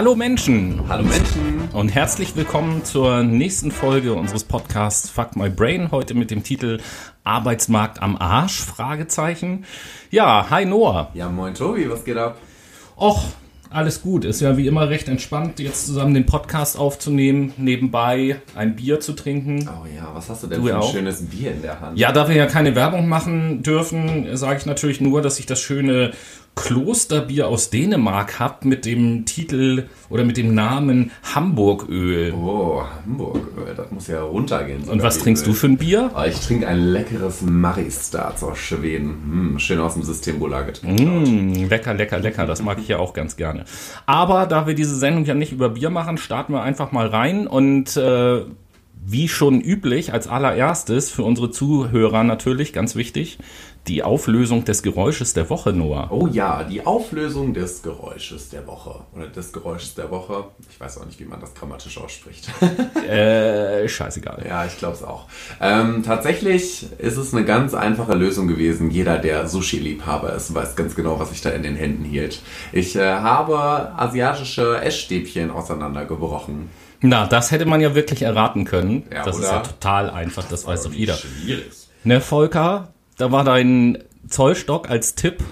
Hallo Menschen Hallo Menschen. und herzlich willkommen zur nächsten Folge unseres Podcasts Fuck My Brain. Heute mit dem Titel Arbeitsmarkt am Arsch? Fragezeichen. Ja, hi Noah. Ja, moin Tobi, was geht ab? Och, alles gut. Ist ja wie immer recht entspannt, jetzt zusammen den Podcast aufzunehmen, nebenbei ein Bier zu trinken. Oh ja, was hast du denn Du für ein auch? schönes Bier in der Hand? Ja, da wir ja keine Werbung machen dürfen, sage ich natürlich nur, dass ich das schöne Klosterbier aus Dänemark habe mit dem Titel oder mit dem Namen Hamburgöl. Oh, Hamburg, äh, das muss ja runtergehen. Und was trinkst du für ein Bier? Oh, ich trinke ein leckeres Maristats aus Schweden. Hm, schön aus dem Systembola getrunken. Mm, lecker, lecker, lecker. Das mag ich ja auch ganz gerne. Aber da wir diese Sendung ja nicht über Bier machen, starten wir einfach mal rein und äh, wie schon üblich, als allererstes für unsere Zuhörer natürlich ganz wichtig, die Auflösung des Geräusches der Woche, Noah. Oh ja, die Auflösung des Geräusches der Woche. Oder des Geräusches der Woche. Ich weiß auch nicht, wie man das grammatisch ausspricht. Äh, scheißegal. Ja, ich glaube es auch. Ähm, tatsächlich ist es eine ganz einfache Lösung gewesen. Jeder, der Sushi-Liebhaber ist, weiß ganz genau, was ich da in den Händen hielt. Ich äh, habe asiatische Essstäbchen auseinandergebrochen. Na, das hätte man ja wirklich erraten können. Ja, das ist oder? ja total einfach, das weiß doch jeder. Schwierig. Ne, Volker, da war dein Zollstock als Tipp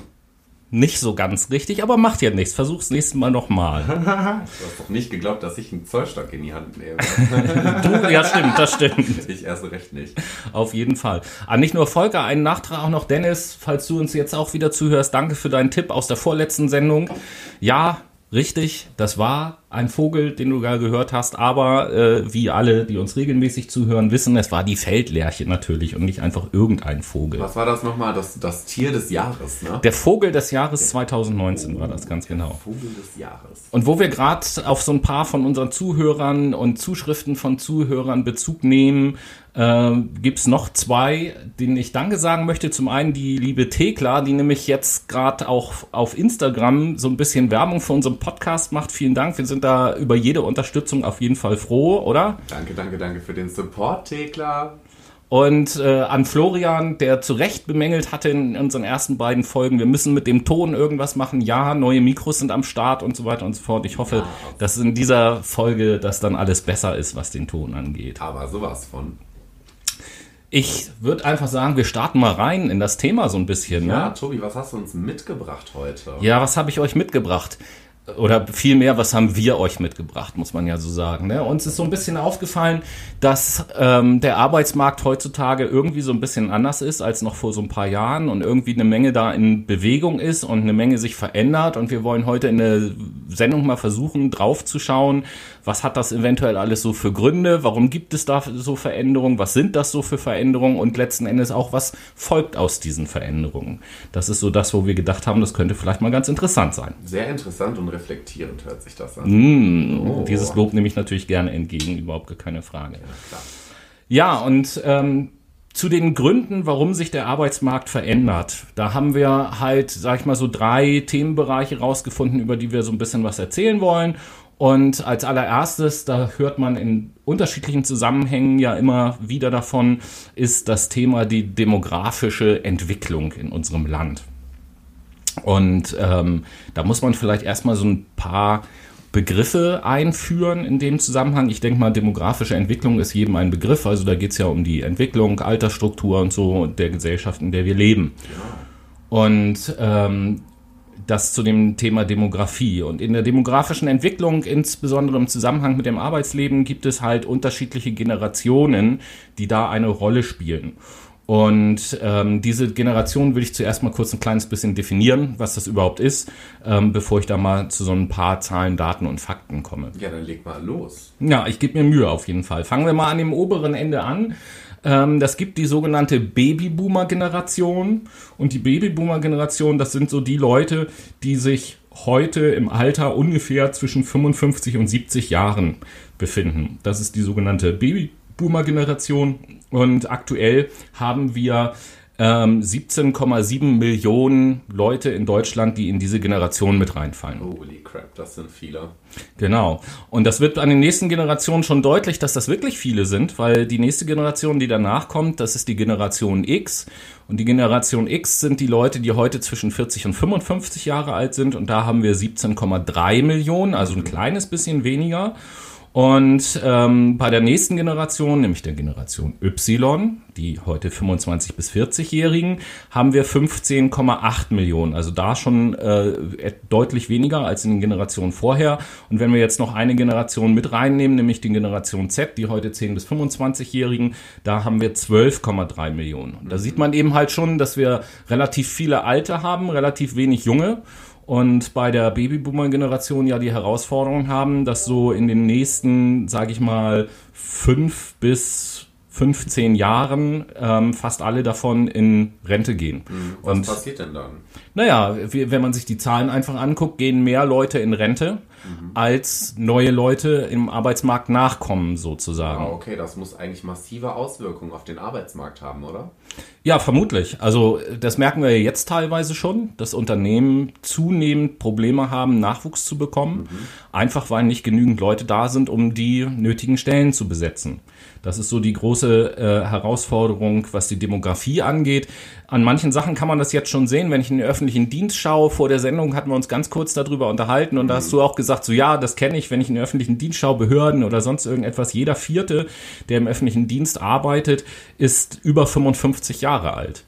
nicht so ganz richtig, aber macht ja nichts. Versuch's nächstes Mal nochmal. Du hast doch nicht geglaubt, dass ich einen Zollstock in die Hand nehme. Du, ja, stimmt, das stimmt. ich erst recht nicht. Auf jeden Fall. Ah, nicht nur Volker, einen Nachtrag auch noch Dennis, falls du uns jetzt auch wieder zuhörst. Danke für deinen Tipp aus der vorletzten Sendung. Ja, richtig, das war ein Vogel, den du gerade gehört hast, aber äh, wie alle, die uns regelmäßig zuhören, wissen, es war die Feldlerche natürlich und nicht einfach irgendein Vogel. Was war das nochmal? Das, das Tier des Jahres, ne? Der Vogel des Jahres 2019 war das ganz genau. Vogel des Jahres. Und wo wir gerade auf so ein paar von unseren Zuhörern und Zuschriften von Zuhörern Bezug nehmen, äh, gibt's noch zwei, denen ich Danke sagen möchte. Zum einen die liebe Thekla, die nämlich jetzt gerade auch auf Instagram so ein bisschen Werbung für unseren Podcast macht. Vielen Dank. Wir sind da über jede Unterstützung auf jeden Fall froh, oder? Danke, danke, danke für den Support, Thekla. Und äh, an Florian, der zu Recht bemängelt hatte in unseren ersten beiden Folgen, wir müssen mit dem Ton irgendwas machen. Ja, neue Mikros sind am Start und so weiter und so fort. Ich hoffe, dass in dieser Folge das dann alles besser ist, was den Ton angeht. Aber sowas von. Ich würde einfach sagen, wir starten mal rein in das Thema so ein bisschen. Ja, Ne? Tobi, was hast du uns mitgebracht heute? Ja, was habe ich euch mitgebracht? Oder vielmehr, was haben wir euch mitgebracht, muss man ja so sagen. Ne? Uns ist so ein bisschen aufgefallen, dass ähm, der Arbeitsmarkt heutzutage irgendwie so ein bisschen anders ist als noch vor so ein paar Jahren und irgendwie eine Menge da in Bewegung ist und eine Menge sich verändert. Und wir wollen heute in der Sendung mal versuchen, draufzuschauen, was hat das eventuell alles so für Gründe, warum gibt es da so Veränderungen, was sind das so für Veränderungen und letzten Endes auch, was folgt aus diesen Veränderungen. Das ist so das, wo wir gedacht haben, das könnte vielleicht mal ganz interessant sein. Sehr interessant und reflektierend hört sich das an. Mm, Dieses Lob nehme ich natürlich gerne entgegen, überhaupt gar keine Frage. klar. Ja, und ähm, zu den Gründen, warum sich der Arbeitsmarkt verändert, da haben wir halt, sag ich mal, so drei Themenbereiche rausgefunden, über die wir so ein bisschen was erzählen wollen. Und als allererstes, da hört man in unterschiedlichen Zusammenhängen ja immer wieder davon, ist das Thema die demografische Entwicklung in unserem Land. Und ähm, da muss man vielleicht erstmal so ein paar Begriffe einführen in dem Zusammenhang. Ich denke mal, demografische Entwicklung ist jedem ein Begriff. Also da geht es ja um die Entwicklung, Altersstruktur und so der Gesellschaft, in der wir leben. Und ähm, das zu dem Thema Demografie. Und in der demografischen Entwicklung, insbesondere im Zusammenhang mit dem Arbeitsleben, gibt es halt unterschiedliche Generationen, die da eine Rolle spielen. Und ähm, diese Generation will ich zuerst mal kurz ein kleines bisschen definieren, was das überhaupt ist, ähm, bevor ich da mal zu so ein paar Zahlen, Daten und Fakten komme. Ja, dann leg mal los. Ja, ich gebe mir Mühe auf jeden Fall. Fangen wir mal an dem oberen Ende an. Ähm, das gibt die sogenannte Babyboomer-Generation. Und die Babyboomer-Generation, das sind so die Leute, die sich heute im Alter ungefähr zwischen 55 und 70 Jahren befinden. Das ist die sogenannte Babyboomer-Generation. Und aktuell haben wir ähm, 17,7 Millionen Leute in Deutschland, die in diese Generation mit reinfallen. Holy crap, das sind viele. Genau. Und das wird an den nächsten Generationen schon deutlich, dass das wirklich viele sind, weil die nächste Generation, die danach kommt, das ist die Generation X. Und die Generation X sind die Leute, die heute zwischen 40 und 55 Jahre alt sind. Und da haben wir 17,3 Millionen, also ein kleines bisschen weniger. Und ähm, bei der nächsten Generation, nämlich der Generation Y, die heute 25 bis 40-Jährigen, haben wir 15,8 Millionen. Also da schon äh, deutlich weniger als in den Generationen vorher. Und wenn wir jetzt noch eine Generation mit reinnehmen, nämlich die Generation Z, die heute 10 bis 25-Jährigen, da haben wir 12,3 Millionen. Und da sieht man eben halt schon, dass wir relativ viele Alte haben, relativ wenig Junge und bei der Babyboomer-Generation ja die Herausforderung haben, dass so in den nächsten, sage ich mal, fünf bis 15 Jahren ähm, fast alle davon in Rente gehen. Mhm. Was Und, passiert denn dann? Naja, wenn man sich die Zahlen einfach anguckt, gehen mehr Leute in Rente mhm. als neue Leute im Arbeitsmarkt nachkommen, sozusagen. Ah, okay, das muss eigentlich massive Auswirkungen auf den Arbeitsmarkt haben, oder? Ja, vermutlich. Also das merken wir jetzt teilweise schon, dass Unternehmen zunehmend Probleme haben, Nachwuchs zu bekommen, mhm. einfach weil nicht genügend Leute da sind, um die nötigen Stellen zu besetzen. Das ist so die große äh, Herausforderung, was die Demografie angeht. An manchen Sachen kann man das jetzt schon sehen, wenn ich in den öffentlichen Dienst schaue. Vor der Sendung hatten wir uns ganz kurz darüber unterhalten und mhm. da hast du auch gesagt, so ja, das kenne ich, wenn ich in den öffentlichen Dienst schaue, Behörden oder sonst irgendetwas. Jeder Vierte, der im öffentlichen Dienst arbeitet, ist über 55 Jahre alt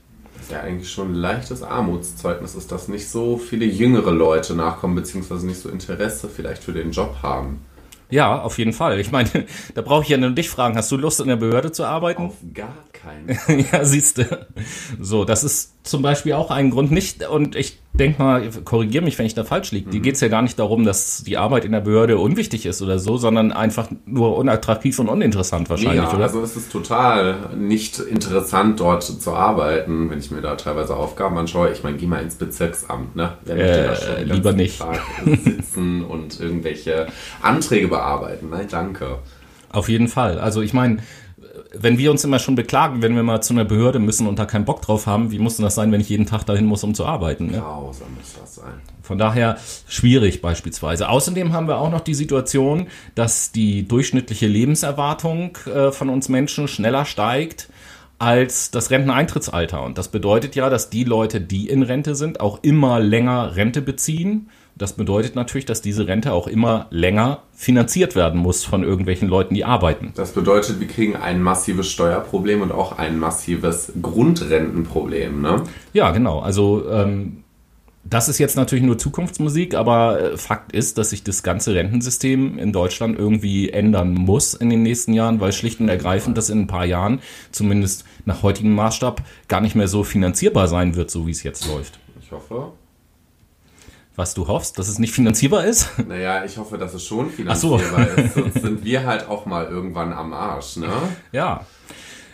ist ja eigentlich schon ein leichtes Armutszeugnis ist, dass nicht so viele jüngere Leute nachkommen, beziehungsweise nicht so Interesse vielleicht für den Job haben. Ja, auf jeden Fall. Ich meine, da brauche ich ja nur dich fragen, hast du Lust in der Behörde zu arbeiten? Auf gar keinen. ja, siehst du. So, das ist zum Beispiel auch ein Grund nicht, und ich denke mal, korrigiere mich, wenn ich da falsch liege. Mhm. Die geht es ja gar nicht darum, dass die Arbeit in der Behörde unwichtig ist oder so, sondern einfach nur unattraktiv und uninteressant wahrscheinlich, ja, oder? Also es ist total nicht interessant, dort zu arbeiten, wenn ich mir da teilweise Aufgaben anschaue. Ich meine, geh mal ins Bezirksamt, ne? Wer möchte da schon lieber nicht. Tag sitzen und irgendwelche Anträge bearbeiten? Nein, danke. Auf jeden Fall. Also ich meine, wenn wir uns immer schon beklagen, wenn wir mal zu einer Behörde müssen und da keinen Bock drauf haben, wie muss denn das sein, wenn ich jeden Tag dahin muss, um zu arbeiten? Ne? Grausam muss das sein. Von daher schwierig beispielsweise. Außerdem haben wir auch noch die Situation, dass die durchschnittliche Lebenserwartung äh, von uns Menschen schneller steigt als das Renteneintrittsalter. Und das bedeutet ja, dass die Leute, die in Rente sind, auch immer länger Rente beziehen das bedeutet natürlich, dass diese Rente auch immer länger finanziert werden muss von irgendwelchen Leuten, die arbeiten. Das bedeutet, wir kriegen ein massives Steuerproblem und auch ein massives Grundrentenproblem, ne? Ja, genau. Also ähm, das ist jetzt natürlich nur Zukunftsmusik, aber äh, Fakt ist, dass sich das ganze Rentensystem in Deutschland irgendwie ändern muss in den nächsten Jahren, weil schlicht und ergreifend das in ein paar Jahren, zumindest nach heutigem Maßstab, gar nicht mehr so finanzierbar sein wird, so wie es jetzt läuft. Ich hoffe. Was du hoffst, dass es nicht finanzierbar ist? Naja, ich hoffe, dass es schon finanzierbar so. ist. Sonst sind wir halt auch mal irgendwann am Arsch, ne? Ja.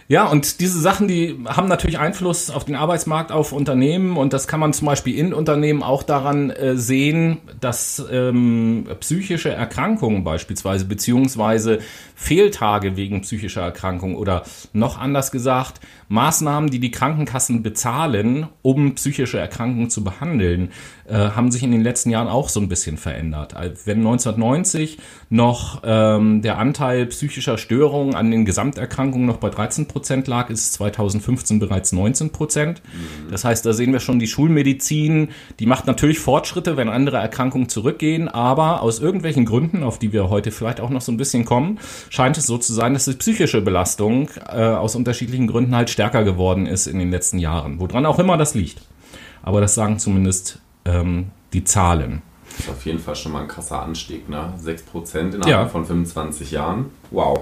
Ja, und diese Sachen, die haben natürlich Einfluss auf den Arbeitsmarkt, auf Unternehmen und das kann man zum Beispiel in Unternehmen auch daran äh, sehen, dass ähm, psychische Erkrankungen beispielsweise beziehungsweise Fehltage wegen psychischer Erkrankungen oder noch anders gesagt Maßnahmen, die die Krankenkassen bezahlen, um psychische Erkrankungen zu behandeln, äh, haben sich in den letzten Jahren auch so ein bisschen verändert. Wenn 1990 noch ähm, der Anteil psychischer Störungen an den Gesamterkrankungen noch bei 13 Prozent lag, ist 2015 bereits 19 Prozent. Mhm. Das heißt, da sehen wir schon die Schulmedizin, die macht natürlich Fortschritte, wenn andere Erkrankungen zurückgehen, aber aus irgendwelchen Gründen, auf die wir heute vielleicht auch noch so ein bisschen kommen, scheint es so zu sein, dass die psychische Belastung äh, aus unterschiedlichen Gründen halt stärker geworden ist in den letzten Jahren. Woran auch immer das liegt. Aber das sagen zumindest ähm, die Zahlen. Das ist auf jeden Fall schon mal ein krasser Anstieg, ne? 6% innerhalb ja. von 25 Jahren. Wow.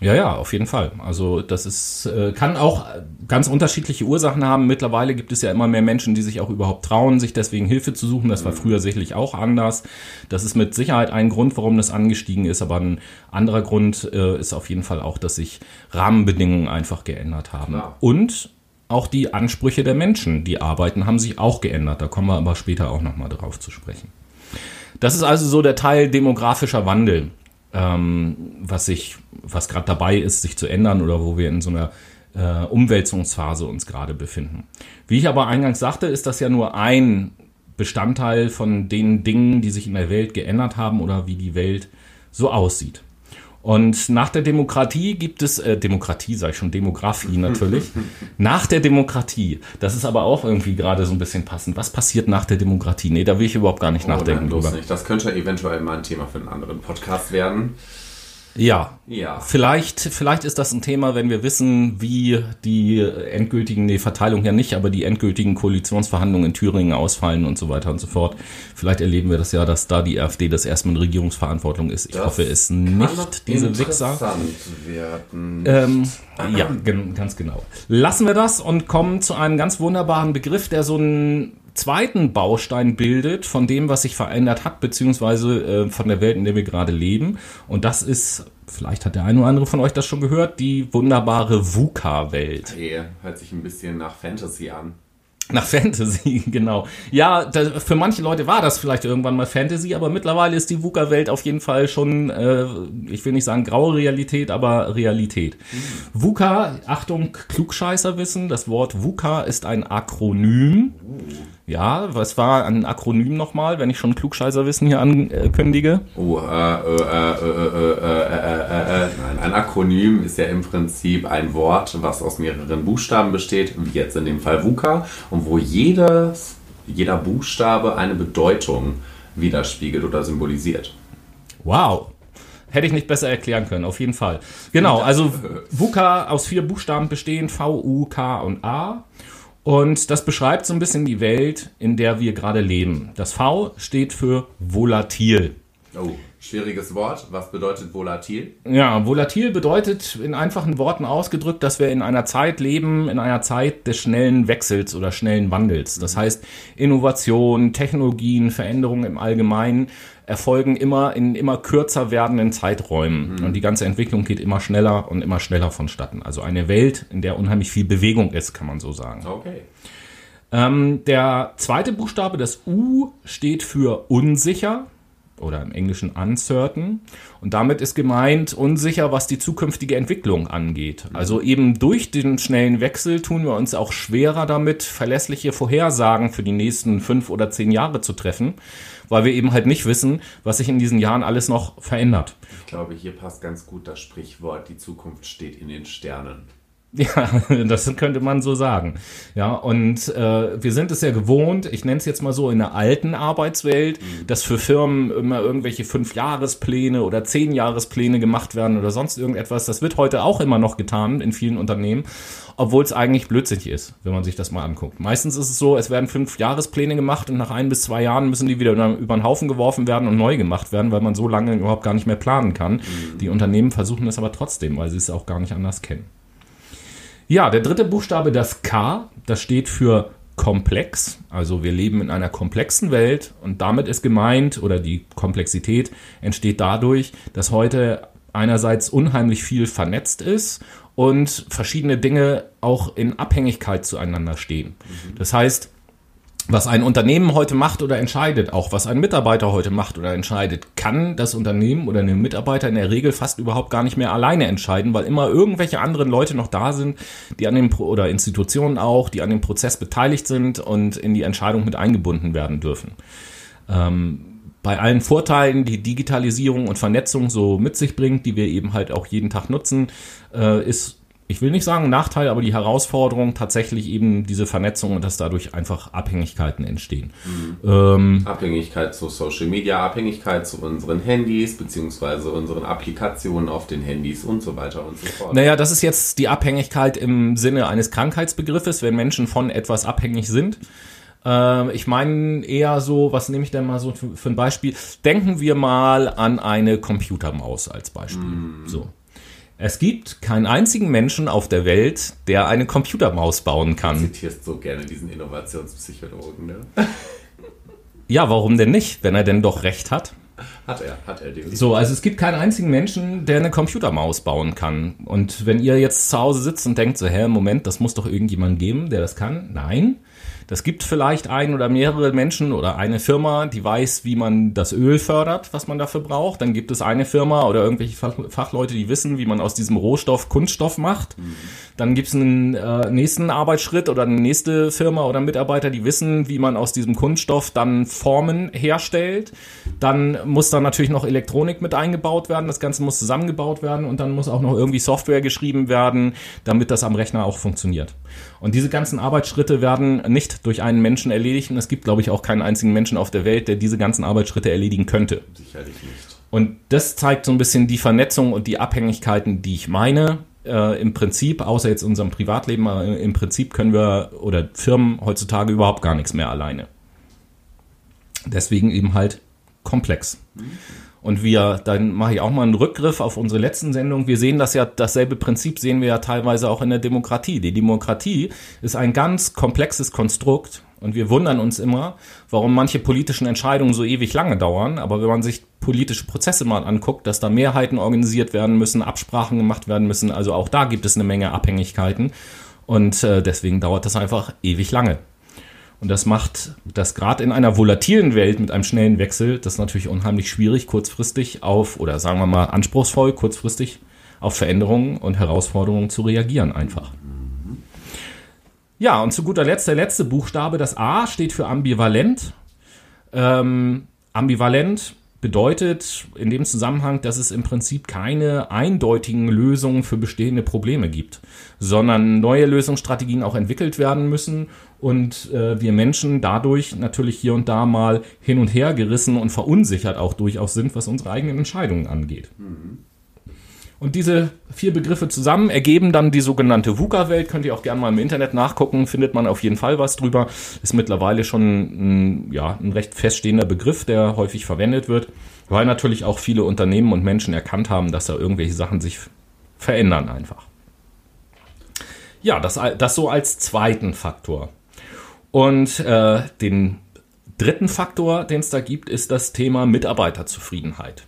Ja, ja, auf jeden Fall. Also das ist, äh, kann auch ganz unterschiedliche Ursachen haben. Mittlerweile gibt es ja immer mehr Menschen, die sich auch überhaupt trauen, sich deswegen Hilfe zu suchen. Das war mhm. früher sicherlich auch anders. Das ist mit Sicherheit ein Grund, warum das angestiegen ist. Aber ein anderer Grund äh, ist auf jeden Fall auch, dass sich Rahmenbedingungen einfach geändert haben. Klar. Und auch die Ansprüche der Menschen, die arbeiten, haben sich auch geändert. Da kommen wir aber später auch nochmal drauf zu sprechen. Das ist also so der Teil demografischer Wandel ähm, was sich, was gerade dabei ist, sich zu ändern oder wo wir in so einer äh, Umwälzungsphase uns gerade befinden. Wie ich aber eingangs sagte, ist das ja nur ein Bestandteil von den Dingen, die sich in der Welt geändert haben oder wie die Welt so aussieht. Und nach der Demokratie gibt es, äh, Demokratie sage ich schon, Demografie natürlich. nach der Demokratie, das ist aber auch irgendwie gerade so ein bisschen passend. Was passiert nach der Demokratie? Nee, da will ich überhaupt gar nicht oh, nachdenken drüber. Nicht. Das könnte eventuell mal ein Thema für einen anderen Podcast werden. Ja. Ja. Vielleicht, vielleicht ist das ein Thema, wenn wir wissen, wie die endgültigen, nee, Verteilung ja nicht, aber die endgültigen Koalitionsverhandlungen in Thüringen ausfallen und so weiter und so fort. Vielleicht erleben wir das ja, dass da die AfD das erstmal in Regierungsverantwortung ist. Ich das hoffe es nicht, diese Wichser. Werden. Ähm, ja, ganz genau. Lassen wir das und kommen zu einem ganz wunderbaren Begriff, der so ein zweiten Baustein bildet von dem, was sich verändert hat, beziehungsweise äh, von der Welt, in der wir gerade leben. Und das ist, vielleicht hat der eine oder andere von euch das schon gehört, die wunderbare VUCA-Welt. Hey, hört sich ein bisschen nach Fantasy an. Nach Fantasy, genau. Ja, da, für manche Leute war das vielleicht irgendwann mal Fantasy, aber mittlerweile ist die VUCA-Welt auf jeden Fall schon, äh, ich will nicht sagen graue Realität, aber Realität. Mhm. VUCA, Achtung, Klugscheißerwissen, das Wort VUCA ist ein Akronym. Uh. Ja, was war ein Akronym nochmal, wenn ich schon Klugscheißerwissen hier ankündige? Oh, äh, äh, äh, nein, ein Akronym ist ja im Prinzip ein Wort, was aus mehreren Buchstaben besteht, wie jetzt in dem Fall VUCA, und wo jedes, jeder Buchstabe eine Bedeutung widerspiegelt oder symbolisiert. Wow, Hätte ich nicht besser erklären können, auf jeden Fall. Genau, also VUCA aus vier Buchstaben bestehen, V, U, K und A. Und das beschreibt so ein bisschen die Welt, in der wir gerade leben. Das V steht für volatil. Oh, schwieriges Wort. Was bedeutet volatil? Ja, volatil bedeutet in einfachen Worten ausgedrückt, dass wir in einer Zeit leben, in einer Zeit des schnellen Wechsels oder schnellen Wandels. Das heißt, Innovation, Technologien, Veränderungen im Allgemeinen erfolgen immer in immer kürzer werdenden Zeiträumen. Mhm. Und die ganze Entwicklung geht immer schneller und immer schneller vonstatten. Also eine Welt, in der unheimlich viel Bewegung ist, kann man so sagen. Okay. Ähm, der zweite Buchstabe, das U, steht für unsicher oder im Englischen uncertain. Und damit ist gemeint unsicher, was die zukünftige Entwicklung angeht. Also eben durch den schnellen Wechsel tun wir uns auch schwerer damit, verlässliche Vorhersagen für die nächsten fünf oder zehn Jahre zu treffen, weil wir eben halt nicht wissen, was sich in diesen Jahren alles noch verändert. Ich glaube, hier passt ganz gut das Sprichwort, die Zukunft steht in den Sternen. Ja, das könnte man so sagen. Ja, und äh, wir sind es ja gewohnt, ich nenne es jetzt mal so in der alten Arbeitswelt, mhm. dass für Firmen immer irgendwelche Fünfjahrespläne oder Zehnjahrespläne gemacht werden oder sonst irgendetwas. Das wird heute auch immer noch getan in vielen Unternehmen, obwohl es eigentlich blödsinnig ist, wenn man sich das mal anguckt. Meistens ist es so, es werden Fünfjahrespläne gemacht und nach ein bis zwei Jahren müssen die wieder über den Haufen geworfen werden und neu gemacht werden, weil man so lange überhaupt gar nicht mehr planen kann. Mhm. Die Unternehmen versuchen das aber trotzdem, weil sie es auch gar nicht anders kennen. Ja, der dritte Buchstabe, das K, das steht für komplex. Also wir leben in einer komplexen Welt und damit ist gemeint, oder die Komplexität entsteht dadurch, dass heute einerseits unheimlich viel vernetzt ist und verschiedene Dinge auch in Abhängigkeit zueinander stehen. Mhm. Das heißt, was ein Unternehmen heute macht oder entscheidet, auch was ein Mitarbeiter heute macht oder entscheidet, kann das Unternehmen oder ein Mitarbeiter in der Regel fast überhaupt gar nicht mehr alleine entscheiden, weil immer irgendwelche anderen Leute noch da sind, die an dem oder Institutionen auch, die an dem Prozess beteiligt sind und in die Entscheidung mit eingebunden werden dürfen. Ähm, bei allen Vorteilen, die Digitalisierung und Vernetzung so mit sich bringt, die wir eben halt auch jeden Tag nutzen, äh, ist ich will nicht sagen Nachteil, aber die Herausforderung tatsächlich eben diese Vernetzung und dass dadurch einfach Abhängigkeiten entstehen. Mhm. Ähm, Abhängigkeit zu Social Media, Abhängigkeit zu unseren Handys, beziehungsweise unseren Applikationen auf den Handys und so weiter und so fort. Naja, das ist jetzt die Abhängigkeit im Sinne eines Krankheitsbegriffes, wenn Menschen von etwas abhängig sind. Ähm, ich meine eher so, was nehme ich denn mal so für, für, ein Beispiel? Denken wir mal an eine Computermaus als Beispiel. Mhm. So. Es gibt keinen einzigen Menschen auf der Welt, der eine Computermaus bauen kann. Du zitierst so gerne diesen Innovationspsychologen, ne? ja, warum denn nicht, wenn er denn doch recht hat? Hat er, hat er definitiv. So, also es gibt keinen einzigen Menschen, der eine Computermaus bauen kann. Und wenn ihr jetzt zu Hause sitzt und denkt so, hä, Moment, das muss doch irgendjemand geben, der das kann. Nein, Das gibt vielleicht ein oder mehrere Menschen oder eine Firma, die weiß, wie man das Öl fördert, was man dafür braucht. Dann gibt es eine Firma oder irgendwelche Fachleute, die wissen, wie man aus diesem Rohstoff Kunststoff macht. Mhm. Dann gibt es einen äh, nächsten Arbeitsschritt oder eine nächste Firma oder Mitarbeiter, die wissen, wie man aus diesem Kunststoff dann Formen herstellt. Dann muss da natürlich noch Elektronik mit eingebaut werden. Das Ganze muss zusammengebaut werden und dann muss auch noch irgendwie Software geschrieben werden, damit das am Rechner auch funktioniert. Und diese ganzen Arbeitsschritte werden nicht durch einen Menschen erledigt. Und es gibt, glaube ich, auch keinen einzigen Menschen auf der Welt, der diese ganzen Arbeitsschritte erledigen könnte. Sicherlich nicht. Und das zeigt so ein bisschen die Vernetzung und die Abhängigkeiten, die ich meine. Äh, Im Prinzip, außer jetzt unserem Privatleben, äh, im Prinzip können wir oder Firmen heutzutage überhaupt gar nichts mehr alleine. Deswegen eben halt komplex. Mhm. Und wir, dann mache ich auch mal einen Rückgriff auf unsere letzten Sendung. Wir sehen das ja, dasselbe Prinzip sehen wir ja teilweise auch in der Demokratie. Die Demokratie ist ein ganz komplexes Konstrukt und wir wundern uns immer, warum manche politischen Entscheidungen so ewig lange dauern. Aber wenn man sich politische Prozesse mal anguckt, dass da Mehrheiten organisiert werden müssen, Absprachen gemacht werden müssen, also auch da gibt es eine Menge Abhängigkeiten. Und äh, deswegen dauert das einfach ewig lange. Und das macht das gerade in einer volatilen Welt mit einem schnellen Wechsel, das natürlich unheimlich schwierig, kurzfristig auf, oder sagen wir mal anspruchsvoll, kurzfristig auf Veränderungen und Herausforderungen zu reagieren einfach. Ja, und zu guter Letzt der letzte Buchstabe, das A steht für ambivalent. Ähm, ambivalent bedeutet in dem Zusammenhang, dass es im Prinzip keine eindeutigen Lösungen für bestehende Probleme gibt, sondern neue Lösungsstrategien auch entwickelt werden müssen und äh, wir Menschen dadurch natürlich hier und da mal hin und her gerissen und verunsichert auch durchaus sind, was unsere eigenen Entscheidungen angeht. Mhm. Und diese vier Begriffe zusammen ergeben dann die sogenannte VUCA-Welt. Könnt ihr auch gerne mal im Internet nachgucken, findet man auf jeden Fall was drüber. Ist mittlerweile schon ein, ja, ein recht feststehender Begriff, der häufig verwendet wird, weil natürlich auch viele Unternehmen und Menschen erkannt haben, dass da irgendwelche Sachen sich verändern einfach. Ja, das, das so als zweiten Faktor. Und äh, den dritten Faktor, den es da gibt, ist das Thema Mitarbeiterzufriedenheit.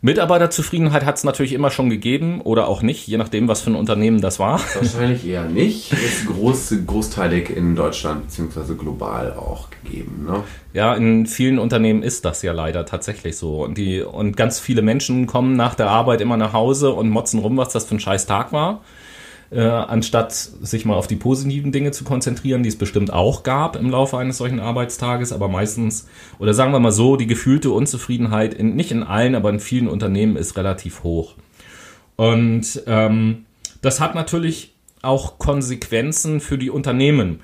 Mitarbeiterzufriedenheit hat es natürlich immer schon gegeben oder auch nicht, je nachdem, was für ein Unternehmen das war. Wahrscheinlich eher nicht. Ist groß, großteilig in Deutschland bzw. global auch gegeben. Ne? Ja, in vielen Unternehmen ist das ja leider tatsächlich so. Und, die, und ganz viele Menschen kommen nach der Arbeit immer nach Hause und motzen rum, was das für ein scheiß Tag war äh, anstatt sich mal auf die positiven Dinge zu konzentrieren, die es bestimmt auch gab im Laufe eines solchen Arbeitstages, aber meistens, oder sagen wir mal so, die gefühlte Unzufriedenheit, in, nicht in allen, aber in vielen Unternehmen ist relativ hoch. Und ähm, das hat natürlich auch Konsequenzen für die Unternehmen.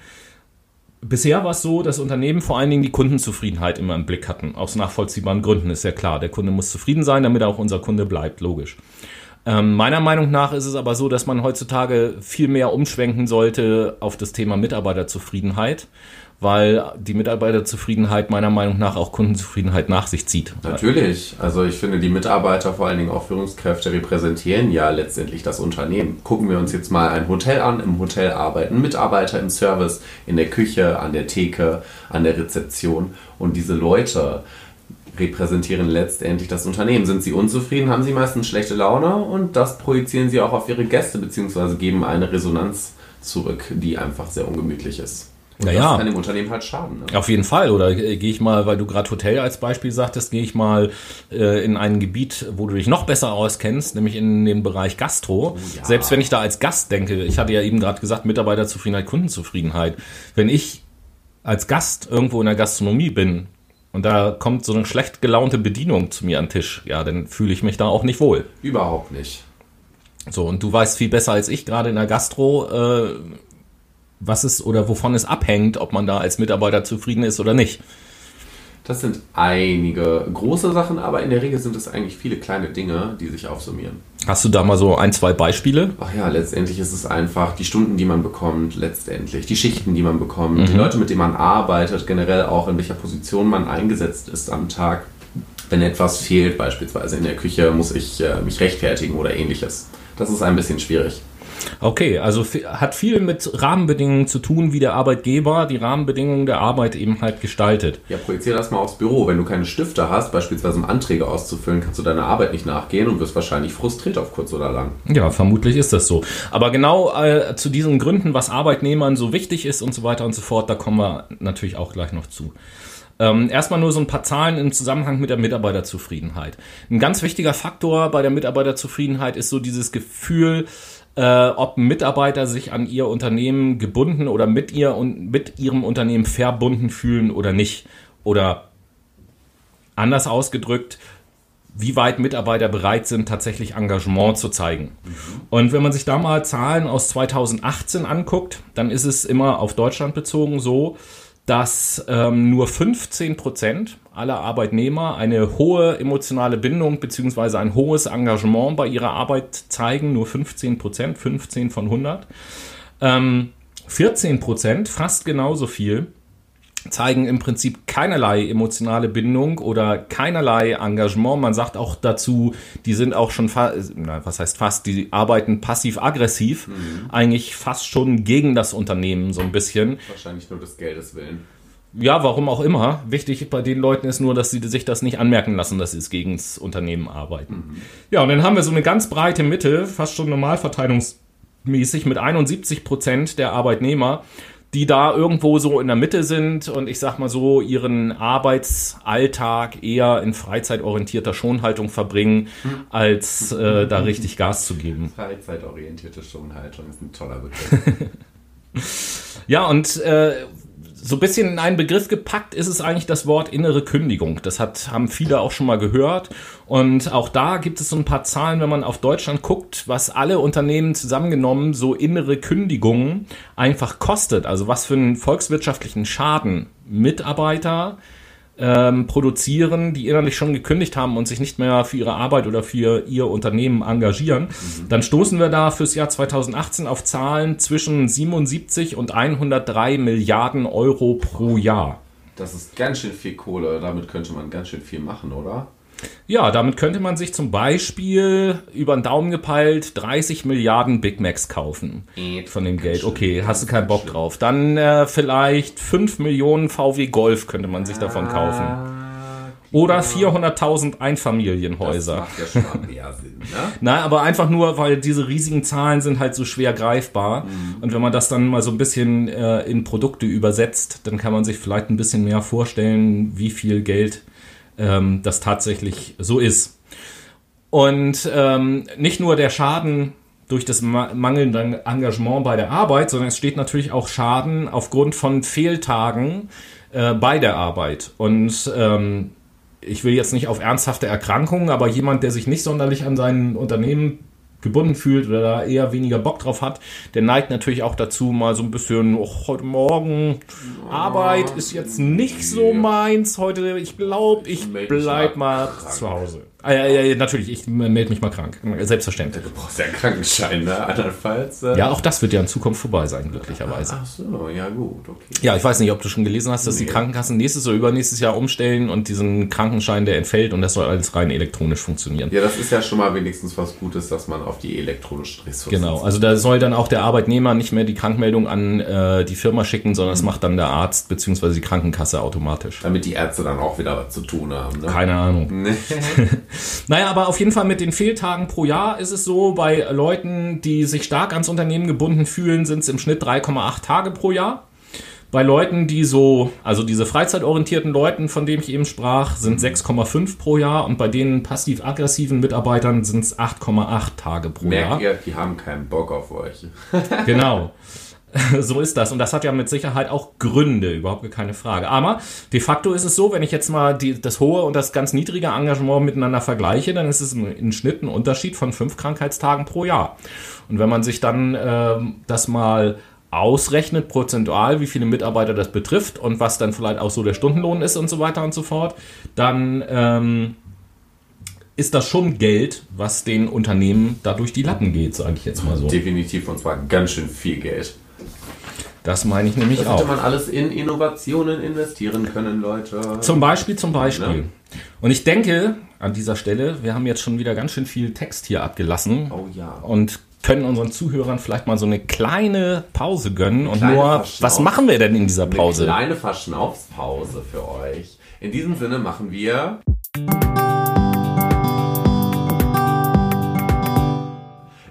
Bisher war es so, dass Unternehmen vor allen Dingen die Kundenzufriedenheit immer im Blick hatten. Aus nachvollziehbaren Gründen ist ja klar. Der Kunde muss zufrieden sein, damit auch unser Kunde bleibt, logisch. Ähm, meiner Meinung nach ist es aber so, dass man heutzutage viel mehr umschwenken sollte auf das Thema Mitarbeiterzufriedenheit, weil die Mitarbeiterzufriedenheit meiner Meinung nach auch Kundenzufriedenheit nach sich zieht. Natürlich. Also ich finde, die Mitarbeiter, vor allen Dingen auch Führungskräfte, repräsentieren ja letztendlich das Unternehmen. Gucken wir uns jetzt mal ein Hotel an. Im Hotel arbeiten Mitarbeiter im Service, in der Küche, an der Theke, an der Rezeption. Und diese Leute, repräsentieren letztendlich das Unternehmen. Sind sie unzufrieden, haben sie meistens schlechte Laune und das projizieren sie auch auf ihre Gäste bzw. geben eine Resonanz zurück, die einfach sehr ungemütlich ist. Und naja. das kann dem Unternehmen halt schaden. Ne? Auf jeden Fall. Oder gehe ich mal, weil du gerade Hotel als Beispiel sagtest, gehe ich mal äh, in ein Gebiet, wo du dich noch besser auskennst, nämlich in den Bereich Gastro. Oh, ja. Selbst wenn ich da als Gast denke, ich hatte ja eben gerade gesagt, Mitarbeiterzufriedenheit, Kundenzufriedenheit. Wenn ich als Gast irgendwo in der Gastronomie bin, und da kommt so eine schlecht gelaunte Bedienung zu mir an den Tisch, ja, dann fühle ich mich da auch nicht wohl. Überhaupt nicht. So, und du weißt viel besser als ich gerade in der Gastro, äh, was es oder wovon es abhängt, ob man da als Mitarbeiter zufrieden ist oder nicht. Das sind einige große Sachen, aber in der Regel sind es eigentlich viele kleine Dinge, die sich aufsummieren. Hast du da mal so ein, zwei Beispiele? Ach ja, letztendlich ist es einfach die Stunden, die man bekommt, letztendlich, die Schichten, die man bekommt, mhm. die Leute, mit denen man arbeitet, generell auch in welcher Position man eingesetzt ist am Tag. Wenn etwas fehlt, beispielsweise in der Küche, muss ich äh, mich rechtfertigen oder ähnliches. Das ist ein bisschen schwierig. Okay, also hat viel mit Rahmenbedingungen zu tun, wie der Arbeitgeber die Rahmenbedingungen der Arbeit eben halt gestaltet. Ja, projiziere das mal aufs Büro. Wenn du keine Stifte hast, beispielsweise um Anträge auszufüllen, kannst du deiner Arbeit nicht nachgehen und wirst wahrscheinlich frustriert auf kurz oder lang. Ja, vermutlich ist das so. Aber genau äh, zu diesen Gründen, was Arbeitnehmern so wichtig ist und so weiter und so fort, da kommen wir natürlich auch gleich noch zu. Ähm, erstmal nur so ein paar Zahlen im Zusammenhang mit der Mitarbeiterzufriedenheit. Ein ganz wichtiger Faktor bei der Mitarbeiterzufriedenheit ist so dieses Gefühl, äh, ob Mitarbeiter sich an ihr Unternehmen gebunden oder mit ihr und mit ihrem Unternehmen verbunden fühlen oder nicht. Oder anders ausgedrückt, wie weit Mitarbeiter bereit sind, tatsächlich Engagement zu zeigen. Mhm. Und wenn man sich da mal Zahlen aus 2018 anguckt, dann ist es immer auf Deutschland bezogen so, dass ähm, nur 15 Prozent aller Arbeitnehmer eine hohe emotionale Bindung beziehungsweise ein hohes Engagement bei ihrer Arbeit zeigen. Nur 15 Prozent, 15 von 100. Ähm, 14 Prozent, fast genauso viel, zeigen im Prinzip keinerlei emotionale Bindung oder keinerlei Engagement. Man sagt auch dazu, die sind auch schon, was heißt fast, die arbeiten passiv-aggressiv, mhm. eigentlich fast schon gegen das Unternehmen so ein bisschen. Wahrscheinlich nur des Geldes willen. Ja, warum auch immer. Wichtig bei den Leuten ist nur, dass sie sich das nicht anmerken lassen, dass sie es gegen das Unternehmen arbeiten. Mhm. Ja, und dann haben wir so eine ganz breite Mitte, fast schon normalverteilungsmäßig mit 71 Prozent der Arbeitnehmer, die da irgendwo so in der Mitte sind und ich sag mal so ihren Arbeitsalltag eher in freizeitorientierter Schonhaltung verbringen, hm. als äh, da richtig Gas zu geben. Freizeitorientierte Schonhaltung ist ein toller Begriff. ja, und äh, so ein bisschen in einen Begriff gepackt ist es eigentlich das Wort innere Kündigung. Das hat, haben viele auch schon mal gehört. Und auch da gibt es so ein paar Zahlen, wenn man auf Deutschland guckt, was alle Unternehmen zusammengenommen so innere Kündigungen einfach kostet. Also was für einen volkswirtschaftlichen Schaden Mitarbeiter, ähm, produzieren, die innerlich schon gekündigt haben und sich nicht mehr für ihre Arbeit oder für ihr Unternehmen engagieren, mhm. dann stoßen wir da fürs Jahr 2018 auf Zahlen zwischen 77 und 103 Milliarden Euro pro Jahr. Das ist ganz schön viel Kohle. Damit könnte man ganz schön viel machen, oder? Ja, damit könnte man sich zum Beispiel über den Daumen gepeilt 30 Milliarden Big Macs kaufen von dem Geld. Okay, hast du keinen Bock drauf. Dann äh, vielleicht 5 Millionen VW Golf könnte man sich davon kaufen. Ah, Oder 400.000 Einfamilienhäuser. Das macht ja schon mehr Sinn, ne? Nein, aber einfach nur, weil diese riesigen Zahlen sind halt so schwer greifbar. Mhm. Und wenn man das dann mal so ein bisschen äh, in Produkte übersetzt, dann kann man sich vielleicht ein bisschen mehr vorstellen, wie viel Geld ähm, das tatsächlich so ist. Und ähm, nicht nur der Schaden durch das mangelnde Engagement bei der Arbeit, sondern es steht natürlich auch Schaden aufgrund von Fehltagen äh, bei der Arbeit. Und ähm, ich will jetzt nicht auf ernsthafte Erkrankungen, aber jemand, der sich nicht sonderlich an sein Unternehmen gebunden fühlt oder da eher weniger Bock drauf hat, der neigt natürlich auch dazu, mal so ein bisschen, oh, heute Morgen Arbeit ist jetzt nicht so meins. Heute, ich glaube, ich bleib mal zu Hause. Ah, ja, ja, natürlich, ich melde mich mal krank. Selbstverständlich. Du brauchst ja einen Krankenschein, ne? Andernfalls. Äh ja, auch das wird ja in Zukunft vorbei sein, glücklicherweise. Ach so, ja, gut, okay. Ja, ich weiß nicht, ob du schon gelesen hast, dass nee. die Krankenkassen nächstes oder übernächstes Jahr umstellen und diesen Krankenschein, der entfällt und das soll alles rein elektronisch funktionieren. Ja, das ist ja schon mal wenigstens was Gutes, dass man auf die elektronischen Ressourcen. Genau, also da soll dann auch der Arbeitnehmer nicht mehr die Krankmeldung an äh, die Firma schicken, sondern mhm. das macht dann der Arzt bzw. die Krankenkasse automatisch. Damit die Ärzte dann auch wieder was zu tun haben. Ne? Keine Ahnung. naja, aber auf jeden Fall mit den Fehltagen pro Jahr ist es so, bei Leuten, die sich stark ans Unternehmen gebunden fühlen, sind es im Schnitt 3,8 Tage pro Jahr. Bei Leuten, die so, also diese freizeitorientierten Leuten, von denen ich eben sprach, sind 6,5 pro Jahr und bei den passiv-aggressiven Mitarbeitern sind es 8,8 Tage pro Merkt Jahr. Ihr, die haben keinen Bock auf euch. genau. so ist das. Und das hat ja mit Sicherheit auch Gründe, überhaupt keine Frage. Aber de facto ist es so, wenn ich jetzt mal die, das hohe und das ganz niedrige Engagement miteinander vergleiche, dann ist es im Schnitt ein Unterschied von fünf Krankheitstagen pro Jahr. Und wenn man sich dann äh, das mal ausrechnet, prozentual, wie viele Mitarbeiter das betrifft und was dann vielleicht auch so der Stundenlohn ist und so weiter und so fort, dann ähm, ist das schon Geld, was den Unternehmen da durch die Lappen geht, sage ich jetzt mal so. Definitiv, und zwar ganz schön viel Geld. Das meine ich nämlich das auch. Hätte man alles in Innovationen investieren können, Leute. Zum Beispiel, zum Beispiel. Ja. Und ich denke, an dieser Stelle. Wir haben jetzt schon wieder ganz schön viel Text hier abgelassen. Oh ja. Und können unseren Zuhörern vielleicht mal so eine kleine Pause gönnen. Und kleine nur, was machen wir denn in dieser Eine Pause? kleine Verschnaufspause für euch. In diesem Sinne machen wir.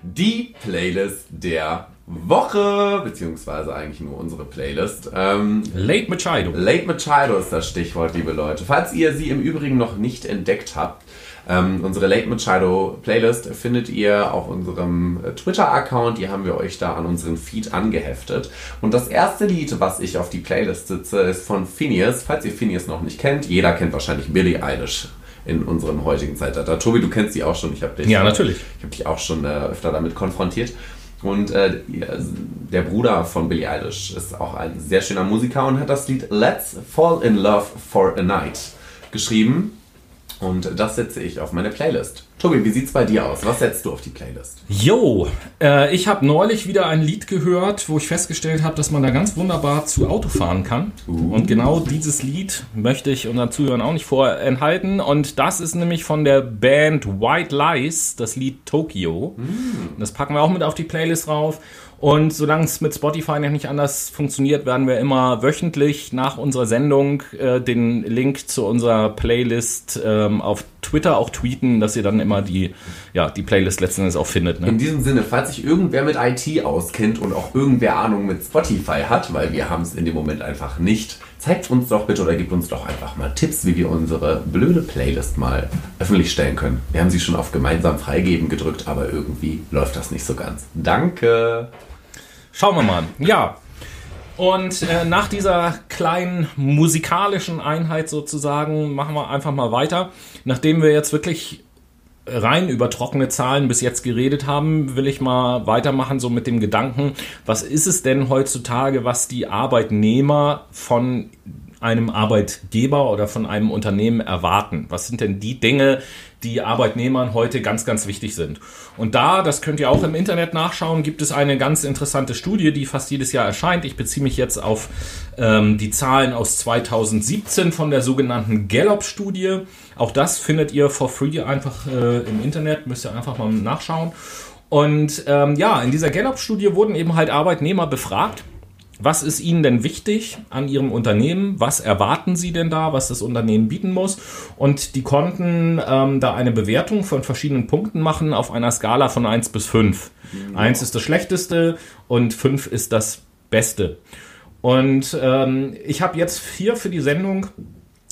Die Playlist der Woche, beziehungsweise eigentlich nur unsere Playlist. Ähm, Late Machado. Late Machado ist das Stichwort, liebe Leute. Falls ihr sie im Übrigen noch nicht entdeckt habt, ähm, unsere Late Machado Playlist findet ihr auf unserem äh, Twitter-Account. Die haben wir euch da an unseren Feed angeheftet. Und das erste Lied, was ich auf die Playlist sitze, ist von Phineas. Falls ihr Phineas noch nicht kennt, jeder kennt wahrscheinlich Billie Eilish in unserem heutigen Zeitalter. Tobi, du kennst sie auch schon. Ich habe dich, Ja, natürlich. Ich habe dich auch schon äh, öfter damit konfrontiert. Und äh, der Bruder von Billie Eilish ist auch ein sehr schöner Musiker und hat das Lied Let's Fall in Love for a Night geschrieben. Und das setze ich auf meine Playlist. Tobi, wie sieht's bei dir aus? Was setzt du auf die Playlist? Jo, äh, ich habe neulich wieder ein Lied gehört, wo ich festgestellt habe, dass man da ganz wunderbar zu Auto fahren kann. Und genau dieses Lied möchte ich unseren Zuhörern auch nicht vorenthalten. Und das ist nämlich von der Band White Lies, das Lied Tokyo. Das packen wir auch mit auf die Playlist rauf. Und solange es mit Spotify noch nicht anders funktioniert, werden wir immer wöchentlich nach unserer Sendung äh, den Link zu unserer Playlist ähm, auf Twitter auch tweeten, dass ihr dann immer die, ja, die Playlist letzten Endes auch findet. Ne? In diesem Sinne, falls sich irgendwer mit IT auskennt und auch irgendwer Ahnung mit Spotify hat, weil wir haben es in dem Moment einfach nicht, zeigt uns doch bitte oder gebt uns doch einfach mal Tipps, wie wir unsere blöde Playlist mal öffentlich stellen können. Wir haben sie schon auf gemeinsam freigeben gedrückt, aber irgendwie läuft das nicht so ganz. Danke. Schauen wir mal. Ja. Und äh, nach dieser kleinen musikalischen Einheit sozusagen machen wir einfach mal weiter. Nachdem wir jetzt wirklich rein über trockene Zahlen bis jetzt geredet haben, will ich mal weitermachen so mit dem Gedanken, was ist es denn heutzutage, was die Arbeitnehmer von einem Arbeitgeber oder von einem Unternehmen erwarten? Was sind denn die Dinge, die Arbeitnehmern heute ganz, ganz wichtig sind? Und da, das könnt ihr auch im Internet nachschauen, gibt es eine ganz interessante Studie, die fast jedes Jahr erscheint. Ich beziehe mich jetzt auf ähm, die Zahlen aus 2017 von der sogenannten Gallup-Studie. Auch das findet ihr for free einfach äh, im Internet, müsst ihr einfach mal nachschauen. Und ähm, ja, in dieser Gallup-Studie wurden eben halt Arbeitnehmer befragt. Was ist Ihnen denn wichtig an Ihrem Unternehmen? Was erwarten Sie denn da, was das Unternehmen bieten muss? Und die konnten ähm, da eine Bewertung von verschiedenen Punkten machen auf einer Skala von 1 bis 5. 1 ist das Schlechteste und 5 ist das Beste. Und ähm, ich habe jetzt hier für die Sendung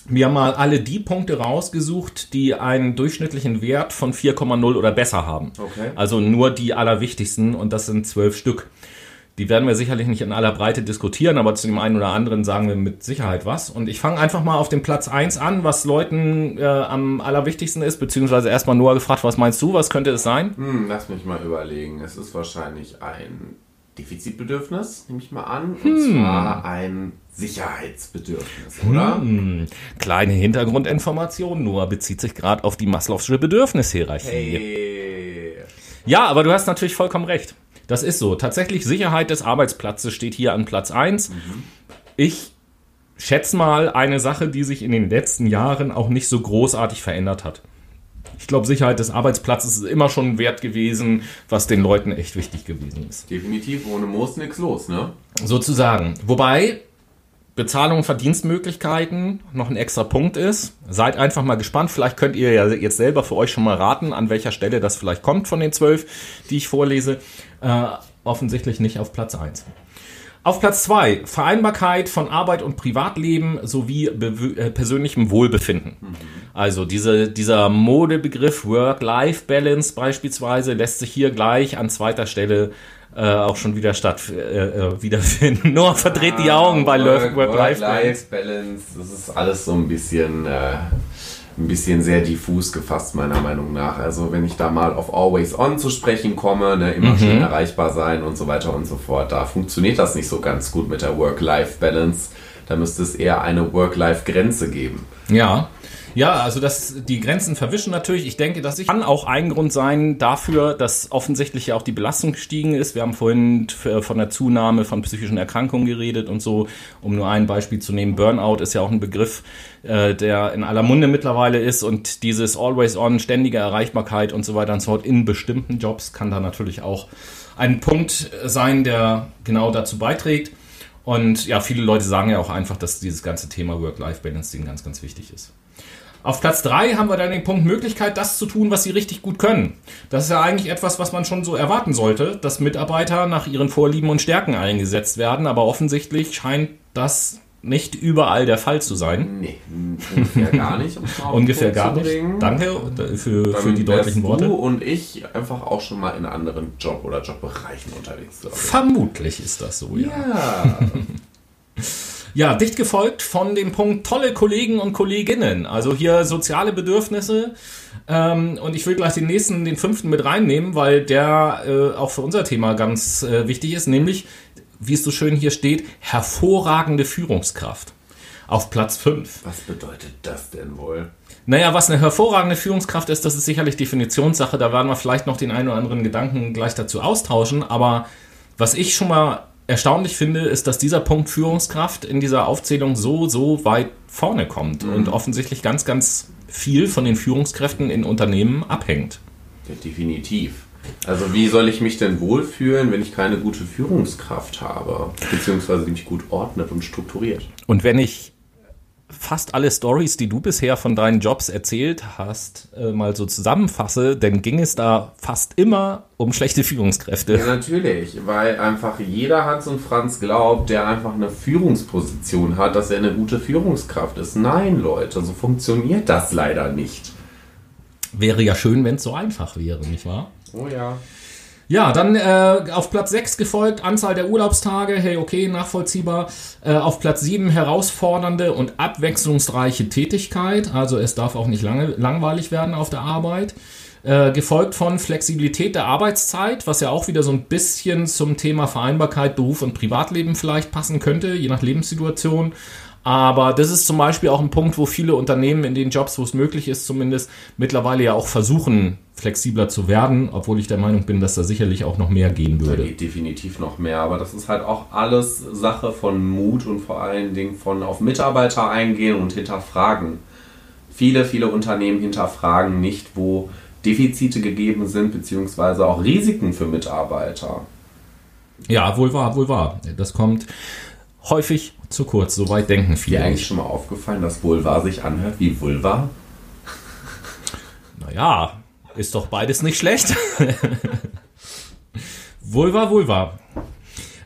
mir mal alle die Punkte rausgesucht, die einen durchschnittlichen Wert von 4,0 oder besser haben. Okay. Also nur die allerwichtigsten und das sind zwölf Stück. Die werden wir sicherlich nicht in aller Breite diskutieren, aber zu dem einen oder anderen sagen wir mit Sicherheit was. Und ich fange einfach mal auf dem Platz 1 an, was Leuten äh, am allerwichtigsten ist, beziehungsweise erstmal Noah gefragt, was meinst du, was könnte es sein? Hm, lass mich mal überlegen. Es ist wahrscheinlich ein Defizitbedürfnis, nehme ich mal an. Und zwar ein Sicherheitsbedürfnis, oder? Hm, kleine Hintergrundinformation, Noah bezieht sich gerade auf die Maslow'sche Bedürfnishierarchie. Hey. Ja, aber du hast natürlich vollkommen recht. Das ist so. Tatsächlich Sicherheit des Arbeitsplatzes steht hier an Platz 1. Ich schätze mal eine Sache, die sich in den letzten Jahren auch nicht so großartig verändert hat. Ich glaube, Sicherheit des Arbeitsplatzes ist immer schon ein Wert gewesen, was den Leuten echt wichtig gewesen ist. Definitiv ohne Moos nix los, ne? Sozusagen. Wobei Bezahlung und Verdienstmöglichkeiten noch ein extra Punkt ist. Seid einfach mal gespannt. Vielleicht könnt ihr ja jetzt selber für euch schon mal raten, an welcher Stelle das vielleicht kommt von den zwölf, die ich vorlese. Äh, offensichtlich nicht auf Platz 1. Auf Platz 2 Vereinbarkeit von Arbeit und Privatleben sowie äh, persönlichem Wohlbefinden. Also diese, dieser Modebegriff Work-Life-Balance beispielsweise lässt sich hier gleich an zweiter Stelle äh, auch schon wieder statt äh, äh, wiederfinden. Noah verdreht die Augen bei Work- Work-Life-Balance. Work-Life-Balance. Das ist alles so ein bisschen, äh, ein bisschen sehr diffus gefasst, meiner Meinung nach. Also wenn ich da mal auf Always On zu sprechen komme, ne, immer schön erreichbar sein und so weiter und so fort, da funktioniert das nicht so ganz gut mit der Work-Life-Balance. Da müsste es eher eine Work-Life-Grenze geben. Ja. Ja, also das, die Grenzen verwischen natürlich. Ich denke, das kann auch ein Grund sein dafür, dass offensichtlich ja auch die Belastung gestiegen ist. Wir haben vorhin von der Zunahme von psychischen Erkrankungen geredet und so. Um nur ein Beispiel zu nehmen, Burnout ist ja auch ein Begriff, äh, der in aller Munde mittlerweile ist und dieses Always On, ständige Erreichbarkeit und so weiter und so fort in bestimmten Jobs kann da natürlich auch ein Punkt sein, der genau dazu beiträgt. Und ja, viele Leute sagen ja auch einfach, dass dieses ganze Thema Work-Life-Balance ganz, ganz wichtig ist. Auf Platz 3 haben wir dann den Punkt Möglichkeit, das zu tun, was sie richtig gut können. Das ist ja eigentlich etwas, was man schon so erwarten sollte, dass Mitarbeiter nach ihren Vorlieben und Stärken eingesetzt werden, aber offensichtlich scheint das nicht überall der Fall zu sein. Nee, ungefähr gar nicht. Ungefähr gar nicht. Danke für, für die deutlichen Worte. Du und ich einfach auch schon mal in anderen Job- oder Jobbereichen unterwegs. Vermutlich ist das so, ja. Ja. Ja, dicht gefolgt von dem Punkt tolle Kollegen und Kolleginnen. Also hier soziale Bedürfnisse. Ähm, und ich will gleich den nächsten, den fünften mit reinnehmen, weil der äh, auch für unser Thema ganz äh, wichtig ist, nämlich, wie es so schön hier steht, hervorragende Führungskraft. Auf Platz 5. Was bedeutet das denn wohl? Naja, was eine hervorragende Führungskraft ist, das ist sicherlich Definitionssache. Da werden wir vielleicht noch den einen oder anderen Gedanken gleich dazu austauschen. Aber was ich schon mal erstaunlich finde, ist, dass dieser Punkt Führungskraft in dieser Aufzählung so, so weit vorne kommt mhm. und offensichtlich ganz, ganz viel von den Führungskräften in Unternehmen abhängt. Ja, definitiv. Also wie soll ich mich denn wohlfühlen, wenn ich keine gute Führungskraft habe, beziehungsweise die mich gut ordnet und strukturiert? Und wenn ich fast alle Stories, die du bisher von deinen Jobs erzählt hast, äh, mal so zusammenfasse, dann ging es da fast immer um schlechte Führungskräfte. Ja, natürlich, weil einfach jeder Hans und Franz glaubt, der einfach eine Führungsposition hat, dass er eine gute Führungskraft ist. Nein, Leute, so funktioniert das leider nicht. Wäre ja schön, wenn es so einfach wäre, nicht wahr? Oh ja. Ja, dann äh, auf Platz 6 gefolgt, Anzahl der Urlaubstage, hey, okay, nachvollziehbar. Äh, auf Platz 7 herausfordernde und abwechslungsreiche Tätigkeit, also es darf auch nicht lange, langweilig werden auf der Arbeit. Äh, gefolgt von Flexibilität der Arbeitszeit, was ja auch wieder so ein bisschen zum Thema Vereinbarkeit Beruf und Privatleben vielleicht passen könnte, je nach Lebenssituation. Aber das ist zum Beispiel auch ein Punkt, wo viele Unternehmen in den Jobs, wo es möglich ist, zumindest mittlerweile ja auch versuchen, flexibler zu werden, obwohl ich der Meinung bin, dass da sicherlich auch noch mehr gehen würde. Da geht definitiv noch mehr, aber das ist halt auch alles Sache von Mut und vor allen Dingen von auf Mitarbeiter eingehen und hinterfragen. Viele, viele Unternehmen hinterfragen nicht, wo Defizite gegeben sind, beziehungsweise auch Risiken für Mitarbeiter. Ja, wohl wahr, wohl wahr. Das kommt häufig zu kurz. So weit denken viele. Ist dir eigentlich schon mal aufgefallen, dass Vulva sich anhört wie Vulva? Naja, ist doch beides nicht schlecht. Vulva, Vulva.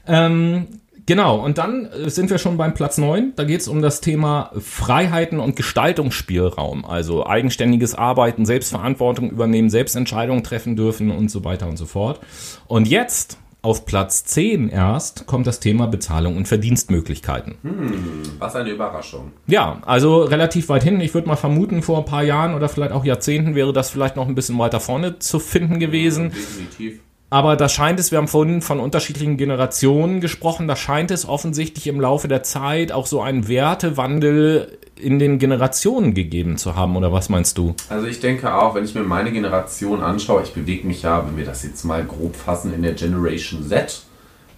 Ähm, genau, und dann sind wir schon beim Platz 9. Da geht es um das Thema Freiheiten und Gestaltungsspielraum. Also eigenständiges Arbeiten, Selbstverantwortung übernehmen, Selbstentscheidungen treffen dürfen und so weiter und so fort. Und jetzt auf Platz 10 erst kommt das Thema Bezahlung und Verdienstmöglichkeiten. Hm, was eine Überraschung. Ja, also relativ weit hin. Ich würde mal vermuten, vor ein paar Jahren oder vielleicht auch Jahrzehnten wäre das vielleicht noch ein bisschen weiter vorne zu finden gewesen. Ja, definitiv. Aber da scheint es, wir haben vorhin von unterschiedlichen Generationen gesprochen, da scheint es offensichtlich im Laufe der Zeit auch so einen Wertewandel in den Generationen gegeben zu haben, oder was meinst du? Also ich denke auch, wenn ich mir meine Generation anschaue, ich bewege mich ja, wenn wir das jetzt mal grob fassen, in der Generation Z.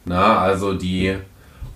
Na, also die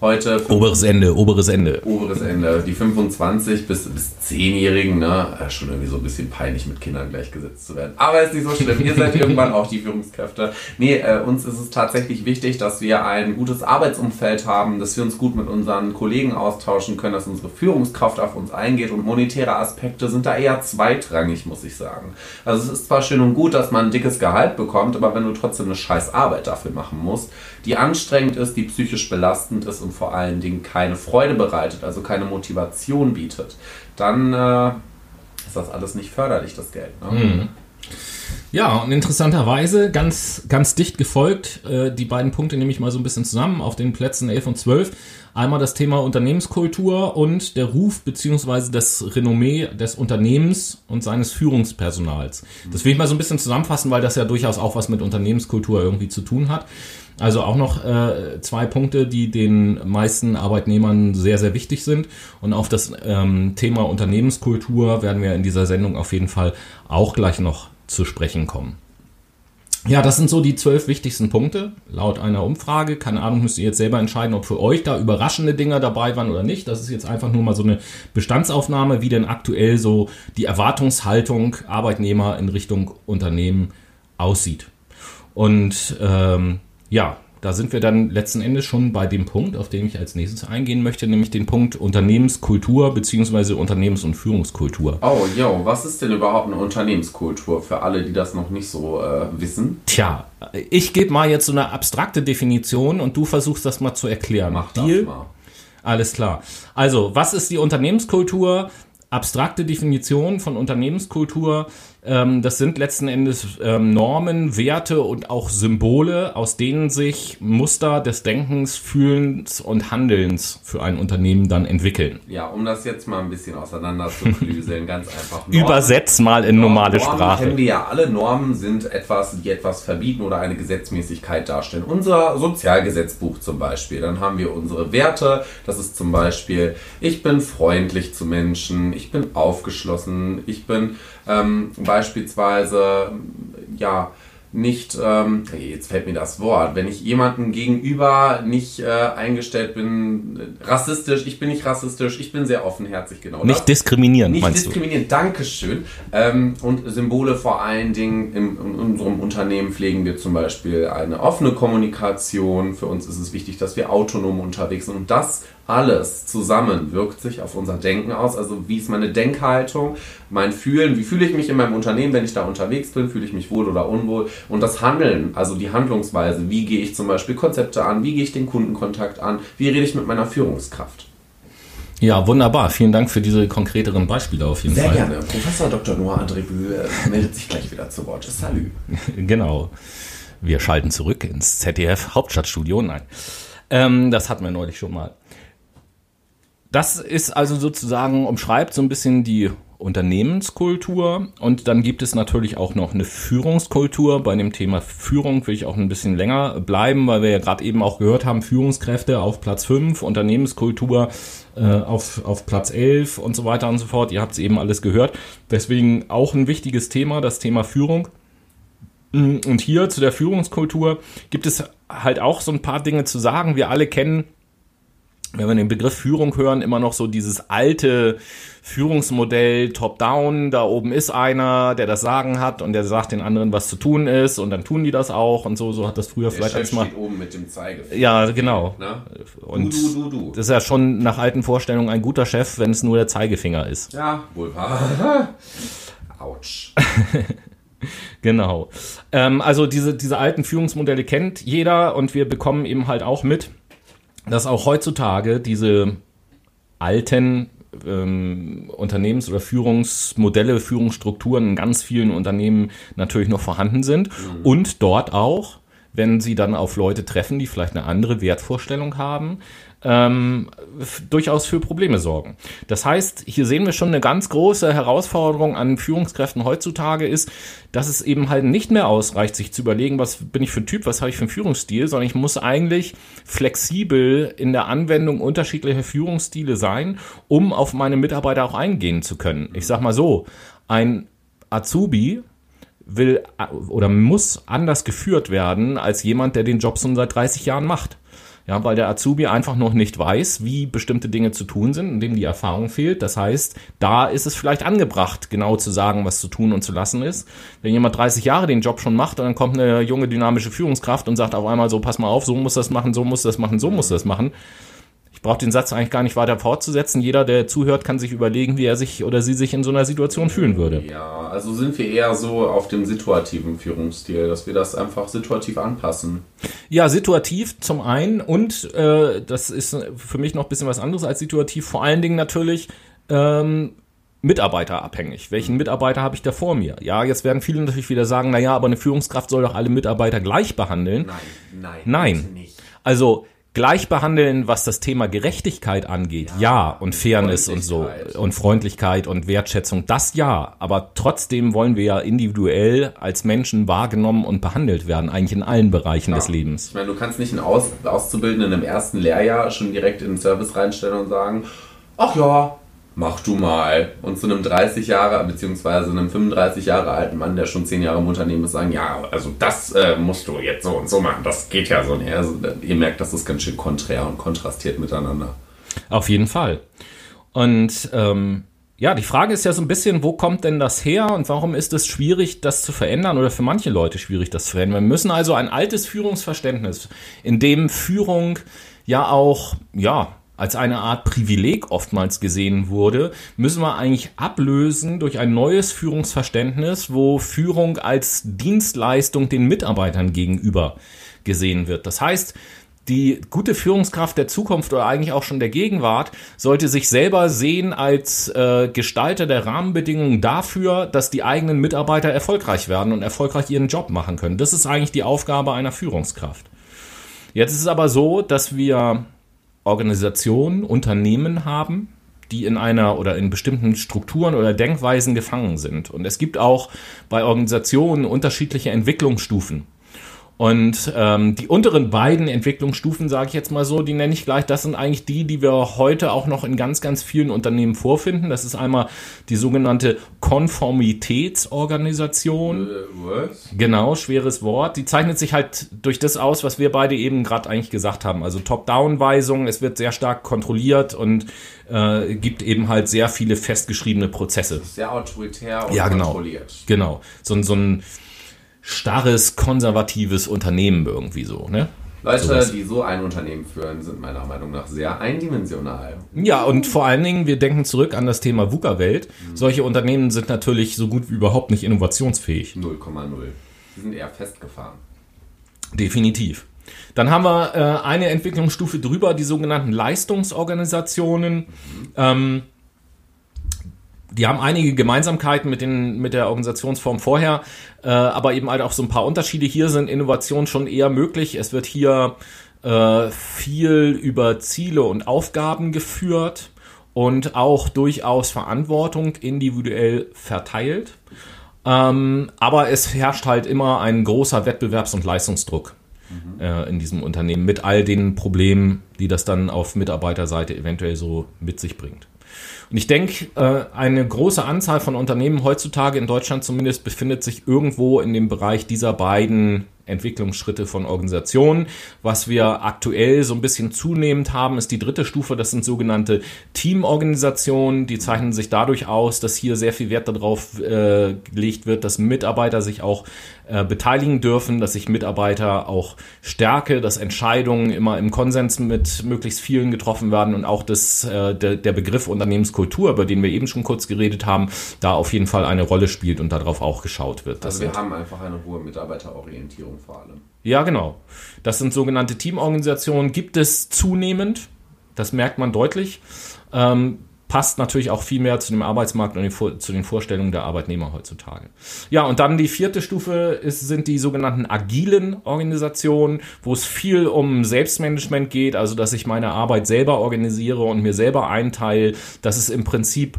heute. Oberes Ende, oberes Ende. Oberes Ende. Die 25 bis, bis 10-Jährigen, ne? Schon irgendwie so ein bisschen peinlich mit Kindern gleichgesetzt zu werden. Aber ist nicht so schlimm. Ihr seid irgendwann auch die Führungskräfte. Nee, äh, uns ist es tatsächlich wichtig, dass wir ein gutes Arbeitsumfeld haben, dass wir uns gut mit unseren Kollegen austauschen können, dass unsere Führungskraft auf uns eingeht und monetäre Aspekte sind da eher zweitrangig, muss ich sagen. Also es ist zwar schön und gut, dass man ein dickes Gehalt bekommt, aber wenn du trotzdem eine scheiß Arbeit dafür machen musst, die anstrengend ist, die psychisch belastend ist und vor allen Dingen keine Freude bereitet, also keine Motivation bietet, dann äh, ist das alles nicht förderlich, das Geld. Ne? Mhm. Ja, und interessanterweise ganz, ganz dicht gefolgt, äh, die beiden Punkte nehme ich mal so ein bisschen zusammen auf den Plätzen 11 und 12. Einmal das Thema Unternehmenskultur und der Ruf beziehungsweise das Renommee des Unternehmens und seines Führungspersonals. Das will ich mal so ein bisschen zusammenfassen, weil das ja durchaus auch was mit Unternehmenskultur irgendwie zu tun hat. Also auch noch äh, zwei Punkte, die den meisten Arbeitnehmern sehr, sehr wichtig sind. Und auf das ähm, Thema Unternehmenskultur werden wir in dieser Sendung auf jeden Fall auch gleich noch zu sprechen kommen. Ja, das sind so die zwölf wichtigsten Punkte laut einer Umfrage. Keine Ahnung, müsst ihr jetzt selber entscheiden, ob für euch da überraschende Dinger dabei waren oder nicht. Das ist jetzt einfach nur mal so eine Bestandsaufnahme, wie denn aktuell so die Erwartungshaltung Arbeitnehmer in Richtung Unternehmen aussieht. Und ähm, ja, da sind wir dann letzten Endes schon bei dem Punkt, auf den ich als nächstes eingehen möchte, nämlich den Punkt Unternehmenskultur bzw. Unternehmens- und Führungskultur. Oh, yo, was ist denn überhaupt eine Unternehmenskultur für alle, die das noch nicht so äh, wissen? Tja, ich gebe mal jetzt so eine abstrakte Definition und du versuchst das mal zu erklären. Mach das Deal? mal. Alles klar. Also, was ist die Unternehmenskultur? Abstrakte Definition von Unternehmenskultur das sind letzten Endes ähm, Normen, Werte und auch Symbole, aus denen sich Muster des Denkens, Fühlens und Handelns für ein Unternehmen dann entwickeln. Ja, um das jetzt mal ein bisschen auseinander zu klüseln, ganz einfach. Normen, Übersetz mal in normale Normen Sprache. kennen wir ja alle. Normen sind etwas, die etwas verbieten oder eine Gesetzmäßigkeit darstellen. Unser Sozialgesetzbuch zum Beispiel. Dann haben wir unsere Werte. Das ist zum Beispiel, ich bin freundlich zu Menschen, ich bin aufgeschlossen, ich bin ähm, beispielsweise ja nicht, ähm, jetzt fällt mir das Wort, wenn ich jemandem gegenüber nicht äh, eingestellt bin, rassistisch, ich bin nicht rassistisch, ich bin sehr offenherzig, genau. Nicht das. diskriminieren, Nicht diskriminieren, du? Dankeschön. Ähm, und Symbole vor allen Dingen in, in, unserem Unternehmen pflegen wir zum Beispiel eine offene Kommunikation. Für uns ist es wichtig, dass wir autonom unterwegs sind und das alles zusammen wirkt sich auf unser Denken aus. Also wie ist meine Denkhaltung, mein Fühlen, wie fühle ich mich in meinem Unternehmen, wenn ich da unterwegs bin, fühle ich mich wohl oder unwohl. Und das Handeln, also die Handlungsweise, wie gehe ich zum Beispiel Konzepte an, wie gehe ich den Kundenkontakt an, wie rede ich mit meiner Führungskraft. Ja, wunderbar. Vielen Dank für diese konkreteren Beispiele auf jeden Sehr Fall. Sehr gerne. Professor Dr. Noah Andrebü äh, meldet sich gleich wieder zu Wort. Salü. genau. Wir schalten zurück ins ZDF Hauptstadtstudio. Nein. Ähm, das hatten wir neulich schon mal. Das ist also sozusagen, umschreibt so ein bisschen die Unternehmenskultur und dann gibt es natürlich auch noch eine Führungskultur. Bei dem Thema Führung will ich auch ein bisschen länger bleiben, weil wir ja gerade eben auch gehört haben, Führungskräfte auf Platz 5, Unternehmenskultur äh, auf, auf Platz 11 und so weiter und so fort. Ihr habt es eben alles gehört. Deswegen auch ein wichtiges Thema, das Thema Führung. Und hier zu der Führungskultur gibt es halt auch so ein paar Dinge zu sagen. Wir alle kennen wenn wir den Begriff Führung hören, immer noch so dieses alte Führungsmodell Top-Down, da oben ist einer, der das Sagen hat und der sagt den anderen, was zu tun ist und dann tun die das auch und so, so hat das früher der vielleicht Chef als mal. Steht oben mit dem Zeigefinger. Ja, genau. Na? Und du, du, du, das ist ja schon nach alten Vorstellungen ein guter Chef, wenn es nur der Zeigefinger ist. Ja, wohl wahr. Autsch. genau. Ähm, also diese, diese alten Führungsmodelle kennt jeder und wir bekommen eben halt auch mit, dass auch heutzutage diese alten ähm, Unternehmens- oder Führungsmodelle, Führungsstrukturen in ganz vielen Unternehmen natürlich noch vorhanden sind mhm. und dort auch, wenn sie dann auf Leute treffen, die vielleicht eine andere Wertvorstellung haben, ähm, durchaus für Probleme sorgen. Das heißt, hier sehen wir schon eine ganz große Herausforderung an Führungskräften heutzutage ist, dass es eben halt nicht mehr ausreicht, sich zu überlegen, was bin ich für ein Typ, was habe ich für einen Führungsstil, sondern ich muss eigentlich flexibel in der Anwendung unterschiedlicher Führungsstile sein, um auf meine Mitarbeiter auch eingehen zu können. Ich sag mal so, ein Azubi will oder muss anders geführt werden als jemand, der den Job schon seit 30 Jahren macht. Ja, weil der Azubi einfach noch nicht weiß, wie bestimmte Dinge zu tun sind, indem die Erfahrung fehlt. Das heißt, da ist es vielleicht angebracht, genau zu sagen, was zu tun und zu lassen ist. Wenn jemand 30 Jahre den Job schon macht und dann kommt eine junge dynamische Führungskraft und sagt auf einmal so, pass mal auf, so muss das machen, so muss das machen, so muss das machen, ich brauche den Satz eigentlich gar nicht weiter fortzusetzen. Jeder, der zuhört, kann sich überlegen, wie er sich oder sie sich in so einer Situation fühlen würde. Ja, also sind wir eher so auf dem situativen Führungsstil, dass wir das einfach situativ anpassen. Ja, situativ zum einen und äh, das ist für mich noch ein bisschen was anderes als situativ. Vor allen Dingen natürlich ähm, mitarbeiterabhängig. Welchen Mitarbeiter habe ich da vor mir? Ja, jetzt werden viele natürlich wieder sagen, naja, aber eine Führungskraft soll doch alle Mitarbeiter gleich behandeln. Nein, nein, Nein. nicht. Also gleich behandeln, was das Thema Gerechtigkeit angeht, ja, und Fairness und so und Freundlichkeit und Wertschätzung, das ja. Aber trotzdem wollen wir ja individuell als Menschen wahrgenommen und behandelt werden, eigentlich in allen Bereichen des Lebens. Ich meine, du kannst nicht einen Aus Auszubildenden im ersten Lehrjahr schon direkt in den Service reinstellen und sagen, ach ja, mach du mal. Und zu einem 30 Jahre, beziehungsweise einem 35 Jahre alten Mann, der schon 10 Jahre im Unternehmen ist, sagen, ja, also das äh, musst du jetzt so und so machen, das geht ja so nicht. Also, ihr merkt, das ist ganz schön konträr und kontrastiert miteinander. Auf jeden Fall. Und ähm, ja, die Frage ist ja so ein bisschen, wo kommt denn das her und warum ist es schwierig, das zu verändern oder für manche Leute schwierig, das zu verändern? Wir müssen also ein altes Führungsverständnis, in dem Führung ja auch, ja, als eine Art Privileg oftmals gesehen wurde, müssen wir eigentlich ablösen durch ein neues Führungsverständnis, wo Führung als Dienstleistung den Mitarbeitern gegenüber gesehen wird. Das heißt, die gute Führungskraft der Zukunft oder eigentlich auch schon der Gegenwart sollte sich selber sehen als äh, Gestalter der Rahmenbedingungen dafür, dass die eigenen Mitarbeiter erfolgreich werden und erfolgreich ihren Job machen können. Das ist eigentlich die Aufgabe einer Führungskraft. Jetzt ist es aber so, dass wir Organisationen, Unternehmen haben, die in einer oder in bestimmten Strukturen oder Denkweisen gefangen sind. Und es gibt auch bei Organisationen unterschiedliche Entwicklungsstufen. Und ähm, die unteren beiden Entwicklungsstufen, sage ich jetzt mal so, die nenne ich gleich, das sind eigentlich die, die wir heute auch noch in ganz, ganz vielen Unternehmen vorfinden. Das ist einmal die sogenannte Konformitätsorganisation. was? Genau, schweres Wort. Die zeichnet sich halt durch das aus, was wir beide eben gerade eigentlich gesagt haben. Also Top-Down-Weisung, es wird sehr stark kontrolliert und äh, gibt eben halt sehr viele festgeschriebene Prozesse. Sehr autoritär und Ja, genau. kontrolliert. Genau. So, ein- so ein starres, konservatives Unternehmen irgendwie so, ne? Leute, Sowas. die so ein Unternehmen führen, sind meiner Meinung nach sehr eindimensional. Ja, und vor allen Dingen, wir denken zurück an das Thema VUCA-Welt. Solche Unternehmen sind natürlich so gut wie überhaupt nicht innovationsfähig. 0,0. Die sind eher festgefahren. Definitiv. Dann haben wir äh, eine Entwicklungsstufe drüber, die sogenannten Leistungsorganisationen. Ähm, die haben einige Gemeinsamkeiten mit, den, mit der Organisationsform vorher, äh, aber eben halt auch so ein paar Unterschiede. Hier sind Innovationen schon eher möglich. Es wird hier äh, viel über Ziele und Aufgaben geführt und auch durchaus Verantwortung individuell verteilt. Ähm, aber es herrscht halt immer ein großer Wettbewerbs- und Leistungsdruck äh, in diesem Unternehmen mit all den Problemen, die das dann auf Mitarbeiterseite eventuell so mit sich bringt. Und ich denke, äh, eine große Anzahl von Unternehmen heutzutage in Deutschland zumindest befindet sich irgendwo in dem Bereich dieser beiden Entwicklungsschritte von Organisationen. Was wir aktuell so ein bisschen zunehmend haben, ist die dritte Stufe. Das sind sogenannte Teamorganisationen. Die zeichnen sich dadurch aus, dass hier sehr viel Wert darauf äh, gelegt wird, dass Mitarbeiter sich auch äh, beteiligen dürfen, dass sich Mitarbeiter auch stärke, dass Entscheidungen immer im Konsens mit möglichst vielen getroffen werden und auch das, äh, der, der Begriff Unternehmenskultur, über den wir eben schon kurz geredet haben, da auf jeden Fall eine Rolle spielt und darauf auch geschaut wird. Das Also wir sind- haben einfach eine hohe Mitarbeiterorientierung vor allem. ja, genau. Das sind sogenannte Teamorganisationen, gibt es zunehmend. Das merkt man deutlich. Ähm, passt natürlich auch viel mehr zu dem Arbeitsmarkt und zu den Vorstellungen der Arbeitnehmer heutzutage. Ja, und dann die vierte Stufe ist, sind die sogenannten agilen Organisationen, wo es viel um Selbstmanagement geht, also dass ich meine Arbeit selber organisiere und mir selber einteile, dass es im Prinzip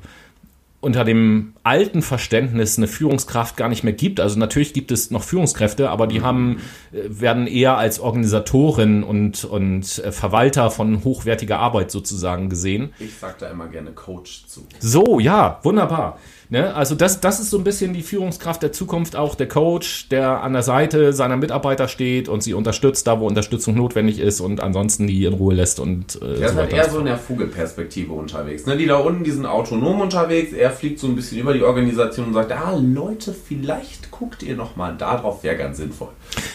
unter dem alten Verständnis eine Führungskraft gar nicht mehr gibt. Also natürlich gibt es noch Führungskräfte, aber die haben, äh, werden eher als Organisatoren und, und äh, Verwalter von hochwertiger Arbeit sozusagen gesehen. Ich sag da immer gerne Coach zu. So, ja, wunderbar. Ne? Also das, das ist so ein bisschen die Führungskraft der Zukunft, auch der Coach, der an der Seite seiner Mitarbeiter steht und sie unterstützt, da wo Unterstützung notwendig ist und ansonsten die in Ruhe lässt und äh, Er ist so halt eher so in der Vogelperspektive unterwegs. Ne? Die da unten, die sind autonom unterwegs. Er fliegt so ein bisschen über die Organisation und sagt, ah Leute, vielleicht guckt ihr noch mal da drauf, wäre ganz sinnvoll.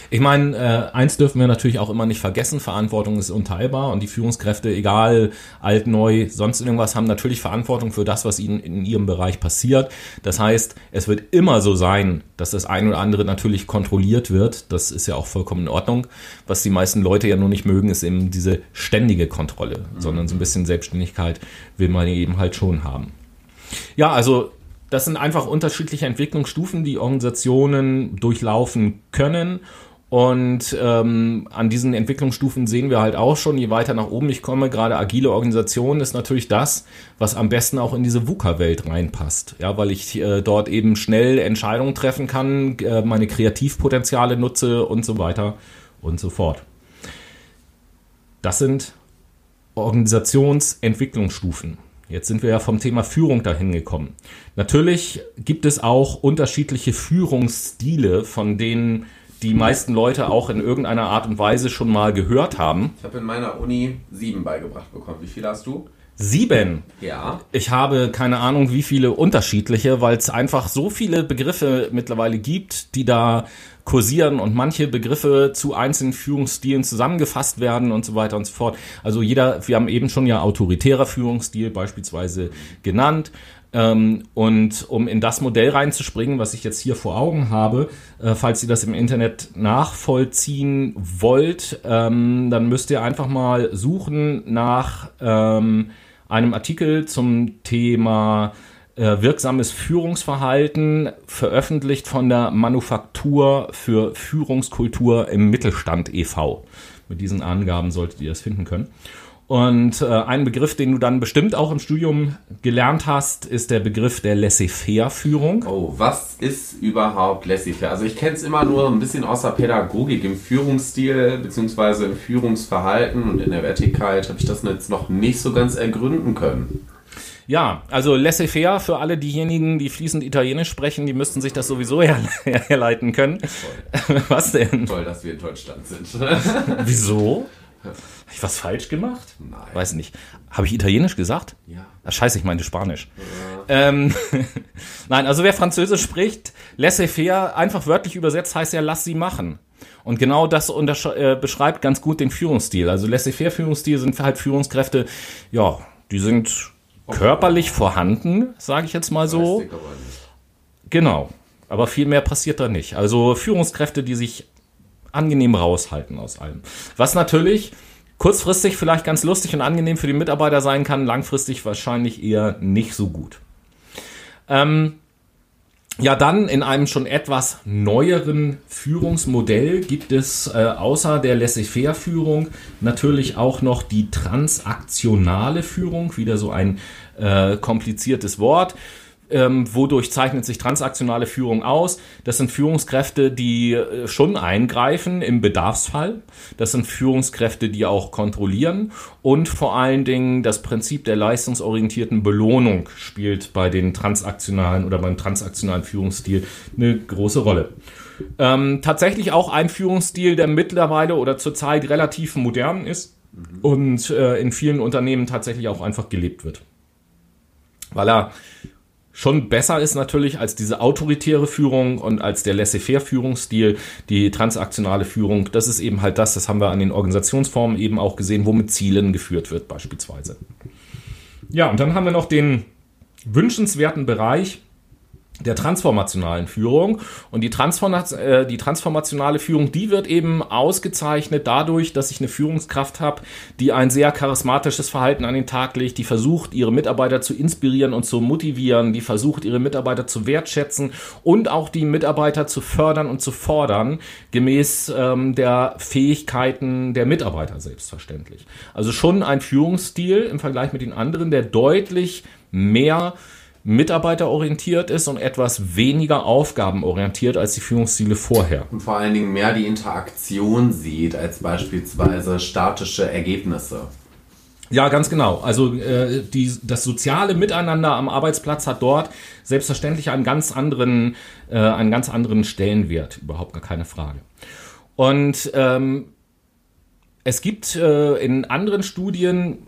Ich meine, äh, eins dürfen wir natürlich auch immer nicht vergessen, Verantwortung ist unteilbar und die Führungskräfte, egal alt, neu, sonst irgendwas, haben natürlich Verantwortung für das, was ihnen in ihrem Bereich passiert. Das heißt, es wird immer so sein, dass das ein oder andere natürlich kontrolliert wird. Das ist ja auch vollkommen in Ordnung. Was die meisten Leute ja nur nicht mögen, ist eben diese ständige Kontrolle, sondern so ein bisschen Selbstständigkeit will man eben halt schon haben. Ja, also das sind einfach unterschiedliche Entwicklungsstufen, die Organisationen durchlaufen können. Und ähm, an diesen Entwicklungsstufen sehen wir halt auch schon, je weiter nach oben ich komme, gerade agile Organisation ist natürlich das, was am besten auch in diese VUCA-Welt reinpasst. Ja, weil ich äh, dort eben schnell Entscheidungen treffen kann, äh, meine Kreativpotenziale nutze und so weiter und so fort. Das sind Organisationsentwicklungsstufen. Jetzt sind wir ja vom Thema Führung dahin gekommen. Natürlich gibt es auch unterschiedliche Führungsstile, von denen die meisten Leute auch in irgendeiner Art und Weise schon mal gehört haben. Ich habe in meiner Uni sieben beigebracht bekommen. Wie viele hast du? Sieben. Ja. Ich habe keine Ahnung, wie viele unterschiedliche, weil es einfach so viele Begriffe mittlerweile gibt, die da kursieren und manche Begriffe zu einzelnen Führungsstilen zusammengefasst werden und so weiter und so fort. Also jeder, wir haben eben schon ja autoritärer Führungsstil beispielsweise genannt. Ähm, und um in das Modell reinzuspringen, was ich jetzt hier vor Augen habe, äh, falls ihr das im Internet nachvollziehen wollt, ähm, dann müsst ihr einfach mal suchen nach ähm, einem Artikel zum Thema wirksames Führungsverhalten, veröffentlicht von der Manufaktur für Führungskultur im Mittelstand e.V. Mit diesen Angaben solltet ihr das finden können. Und äh, ein Begriff, den du dann bestimmt auch im Studium gelernt hast, ist der Begriff der Laissez-faire-Führung. Oh, was ist überhaupt Laissez-faire? Also ich kenne es immer nur ein bisschen aus der Pädagogik, im Führungsstil beziehungsweise im Führungsverhalten und in der Wertigkeit habe ich das jetzt noch nicht so ganz ergründen können. Ja, also laissez-faire für alle diejenigen, die fließend Italienisch sprechen, die müssten sich das sowieso her herleiten können. Toll. Was denn? Toll, dass wir in Deutschland sind. Wieso? Habe ich was falsch gemacht? Nein. Weiß nicht. Habe ich Italienisch gesagt? Ja. Ah, scheiße, ich meinte Spanisch. Ähm, Nein, also wer Französisch spricht, laissez-faire, einfach wörtlich übersetzt, heißt ja, lass sie machen. Und genau das äh, beschreibt ganz gut den Führungsstil. Also laissez-faire Führungsstil sind halt Führungskräfte, ja, die sind körperlich vorhanden, sage ich jetzt mal so. Genau. Aber viel mehr passiert da nicht. Also Führungskräfte, die sich angenehm raushalten aus allem. Was natürlich kurzfristig vielleicht ganz lustig und angenehm für die Mitarbeiter sein kann, langfristig wahrscheinlich eher nicht so gut. Ähm, ja, dann in einem schon etwas neueren Führungsmodell gibt es äh, außer der Laissez-faire-Führung natürlich auch noch die transaktionale Führung, wieder so ein äh, kompliziertes Wort. Ähm, wodurch zeichnet sich transaktionale Führung aus? Das sind Führungskräfte, die äh, schon eingreifen im Bedarfsfall. Das sind Führungskräfte, die auch kontrollieren. Und vor allen Dingen das Prinzip der leistungsorientierten Belohnung spielt bei den transaktionalen oder beim transaktionalen Führungsstil eine große Rolle. Ähm, tatsächlich auch ein Führungsstil, der mittlerweile oder zurzeit relativ modern ist und äh, in vielen Unternehmen tatsächlich auch einfach gelebt wird. Weil er schon besser ist natürlich als diese autoritäre Führung und als der Laissez-faire-Führungsstil, die transaktionale Führung. Das ist eben halt das, das haben wir an den Organisationsformen eben auch gesehen, wo mit Zielen geführt wird beispielsweise. Ja, und dann haben wir noch den wünschenswerten Bereich der transformationalen Führung. Und die, Transforma äh, die transformationale Führung, die wird eben ausgezeichnet dadurch, dass ich eine Führungskraft habe, die ein sehr charismatisches Verhalten an den Tag legt, die versucht, ihre Mitarbeiter zu inspirieren und zu motivieren, die versucht, ihre Mitarbeiter zu wertschätzen und auch die Mitarbeiter zu fördern und zu fordern, gemäß ähm, der Fähigkeiten der Mitarbeiter selbstverständlich. Also schon ein Führungsstil im Vergleich mit den anderen, der deutlich mehr mitarbeiterorientiert ist und etwas weniger aufgabenorientiert als die Führungsstile vorher. Und vor allen Dingen mehr die Interaktion sieht als beispielsweise statische Ergebnisse. Ja, ganz genau. Also äh, die, das soziale Miteinander am Arbeitsplatz hat dort selbstverständlich einen ganz anderen, äh, einen ganz anderen Stellenwert, überhaupt gar keine Frage. Und ähm, es gibt äh, in anderen Studien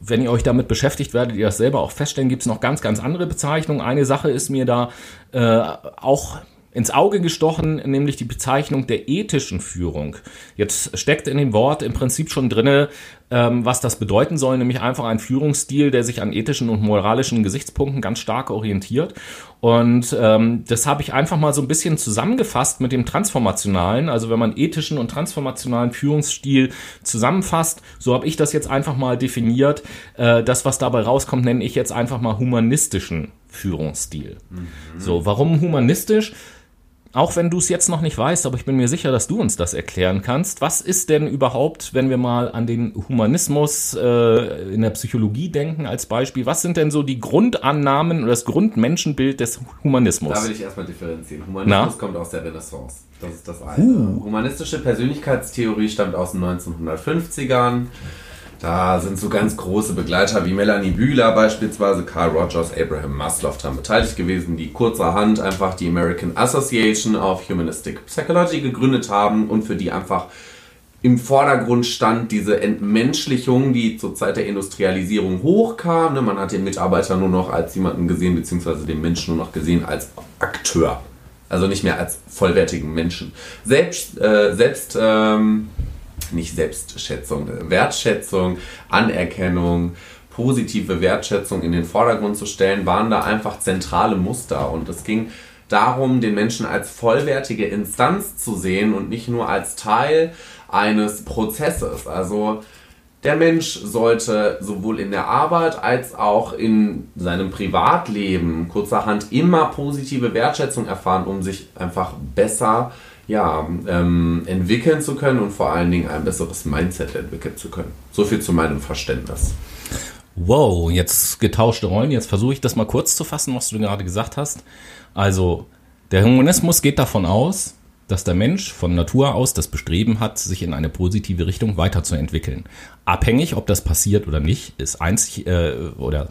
wenn ihr euch damit beschäftigt, werdet ihr das selber auch feststellen, gibt es noch ganz, ganz andere Bezeichnungen. Eine Sache ist mir da äh, auch ins Auge gestochen, nämlich die Bezeichnung der ethischen Führung. Jetzt steckt in dem Wort im Prinzip schon drinne, ähm, was das bedeuten soll, nämlich einfach ein Führungsstil, der sich an ethischen und moralischen Gesichtspunkten ganz stark orientiert. Und ähm, das habe ich einfach mal so ein bisschen zusammengefasst mit dem transformationalen. Also wenn man ethischen und transformationalen Führungsstil zusammenfasst, so habe ich das jetzt einfach mal definiert. Äh, das, was dabei rauskommt, nenne ich jetzt einfach mal humanistischen Führungsstil. Mhm. So, warum humanistisch? Auch wenn du es jetzt noch nicht weißt, aber ich bin mir sicher, dass du uns das erklären kannst. Was ist denn überhaupt, wenn wir mal an den Humanismus äh, in der Psychologie denken als Beispiel, was sind denn so die Grundannahmen oder das Grundmenschenbild des Humanismus? Da will ich erstmal differenzieren. Humanismus Na? kommt aus der Renaissance. Das ist das eine. Uh. Humanistische Persönlichkeitstheorie stammt aus den 1950ern. Da sind so ganz große Begleiter wie Melanie Bühler beispielsweise, Carl Rogers, Abraham Maslow daran beteiligt gewesen, die kurzerhand einfach die American Association of Humanistic Psychology gegründet haben und für die einfach im Vordergrund stand diese Entmenschlichung, die zur Zeit der Industrialisierung hochkam. Ne, man hat den Mitarbeiter nur noch als jemanden gesehen, beziehungsweise den Menschen nur noch gesehen als Akteur. Also nicht mehr als vollwertigen Menschen. Selbst, äh, selbst ähm, nicht Selbstschätzung, Wertschätzung, Anerkennung, positive Wertschätzung in den Vordergrund zu stellen, waren da einfach zentrale Muster. Und es ging darum, den Menschen als vollwertige Instanz zu sehen und nicht nur als Teil eines Prozesses. Also der Mensch sollte sowohl in der Arbeit als auch in seinem Privatleben kurzerhand immer positive Wertschätzung erfahren, um sich einfach besser zu ja, ähm, entwickeln zu können und vor allen Dingen ein besseres Mindset entwickeln zu können. So viel zu meinem Verständnis. Wow, jetzt getauschte Rollen. Jetzt versuche ich das mal kurz zu fassen, was du gerade gesagt hast. Also, der Humanismus geht davon aus, dass der Mensch von Natur aus das Bestreben hat, sich in eine positive Richtung weiterzuentwickeln. Abhängig, ob das passiert oder nicht, ist einzig äh, oder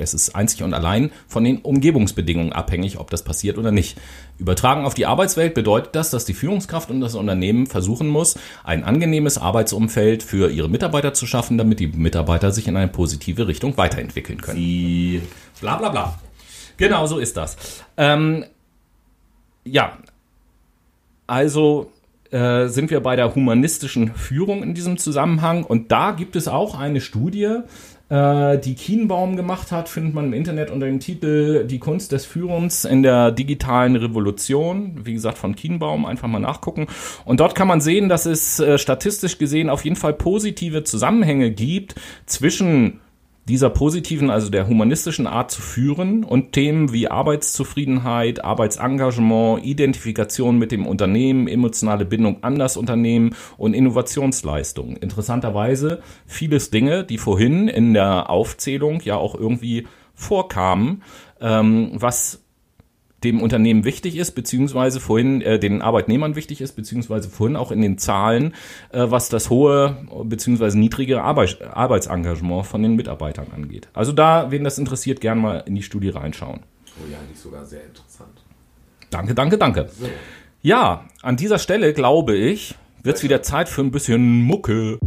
es ist einzig und allein von den Umgebungsbedingungen abhängig, ob das passiert oder nicht. Übertragen auf die Arbeitswelt bedeutet das, dass die Führungskraft und das Unternehmen versuchen muss, ein angenehmes Arbeitsumfeld für ihre Mitarbeiter zu schaffen, damit die Mitarbeiter sich in eine positive Richtung weiterentwickeln können. Sie bla bla bla. Genau so ist das. Ähm, ja, also äh, sind wir bei der humanistischen Führung in diesem Zusammenhang und da gibt es auch eine Studie, die Kienbaum gemacht hat, findet man im Internet unter dem Titel Die Kunst des Führens in der digitalen Revolution. Wie gesagt, von Kienbaum, einfach mal nachgucken. Und dort kann man sehen, dass es äh, statistisch gesehen auf jeden Fall positive Zusammenhänge gibt zwischen dieser positiven, also der humanistischen Art zu führen und Themen wie Arbeitszufriedenheit, Arbeitsengagement, Identifikation mit dem Unternehmen, emotionale Bindung an das Unternehmen und Innovationsleistung. Interessanterweise vieles Dinge, die vorhin in der Aufzählung ja auch irgendwie vorkamen, ähm, was dem Unternehmen wichtig ist, beziehungsweise vorhin äh, den Arbeitnehmern wichtig ist, beziehungsweise vorhin auch in den Zahlen, äh, was das hohe beziehungsweise niedrige Arbeit, Arbeitsengagement von den Mitarbeitern angeht. Also da, wen das interessiert, gerne mal in die Studie reinschauen. Oh ja, nicht sogar sehr interessant. Danke, danke, danke. So. Ja, an dieser Stelle glaube ich, wird es wieder Zeit für ein bisschen Mucke.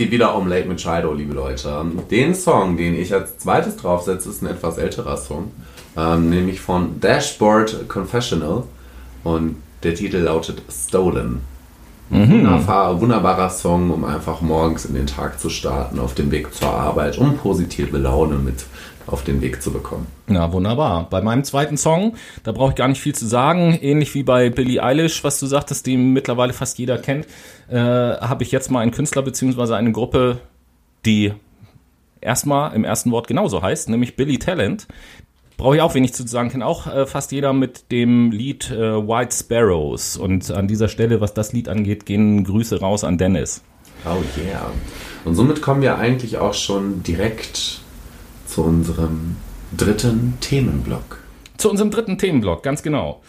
Geht wieder um Late Machado, liebe Leute. Den Song, den ich als zweites draufsetze, ist ein etwas älterer Song, ähm, nämlich von Dashboard Confessional und der Titel lautet Stolen. Mhm. Wunderbarer Song, um einfach morgens in den Tag zu starten, auf dem Weg zur Arbeit, um positive Laune mit auf den Weg zu bekommen. Ja, wunderbar. Bei meinem zweiten Song, da brauche ich gar nicht viel zu sagen, ähnlich wie bei Billie Eilish, was du sagtest, den mittlerweile fast jeder kennt, äh, habe ich jetzt mal einen Künstler bzw. eine Gruppe, die erstmal im ersten Wort genauso heißt, nämlich Billy Talent. Brauche ich auch wenig zu sagen, kennt auch äh, fast jeder mit dem Lied äh, White Sparrows. Und an dieser Stelle, was das Lied angeht, gehen Grüße raus an Dennis. Oh yeah. Und somit kommen wir eigentlich auch schon direkt zu unserem dritten Themenblock. Zu unserem dritten Themenblock, ganz genau.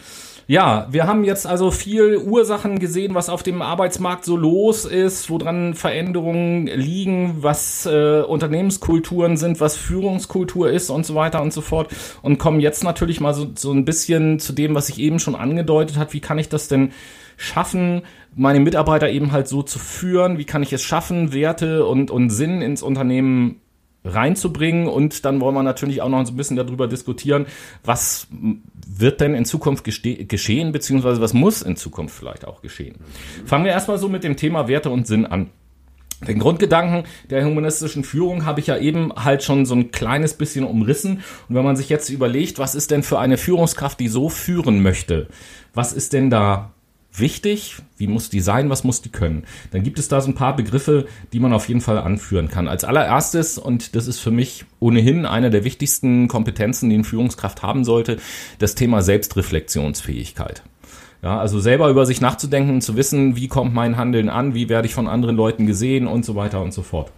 Ja, wir haben jetzt also viel Ursachen gesehen, was auf dem Arbeitsmarkt so los ist, woran Veränderungen liegen, was äh, Unternehmenskulturen sind, was Führungskultur ist und so weiter und so fort. Und kommen jetzt natürlich mal so, so ein bisschen zu dem, was ich eben schon angedeutet hat. Wie kann ich das denn schaffen, meine Mitarbeiter eben halt so zu führen? Wie kann ich es schaffen, Werte und, und Sinn ins Unternehmen reinzubringen und dann wollen wir natürlich auch noch ein bisschen darüber diskutieren, was wird denn in Zukunft geschehen, beziehungsweise was muss in Zukunft vielleicht auch geschehen. Fangen wir erstmal so mit dem Thema Werte und Sinn an. Den Grundgedanken der humanistischen Führung habe ich ja eben halt schon so ein kleines bisschen umrissen. Und wenn man sich jetzt überlegt, was ist denn für eine Führungskraft, die so führen möchte, was ist denn da wichtig? Wie muss die sein? Was muss die können? Dann gibt es da so ein paar Begriffe, die man auf jeden Fall anführen kann. Als allererstes, und das ist für mich ohnehin eine der wichtigsten Kompetenzen, die eine Führungskraft haben sollte, das Thema Selbstreflexionsfähigkeit. Ja, also selber über sich nachzudenken, zu wissen, wie kommt mein Handeln an, wie werde ich von anderen Leuten gesehen und so weiter und so fort.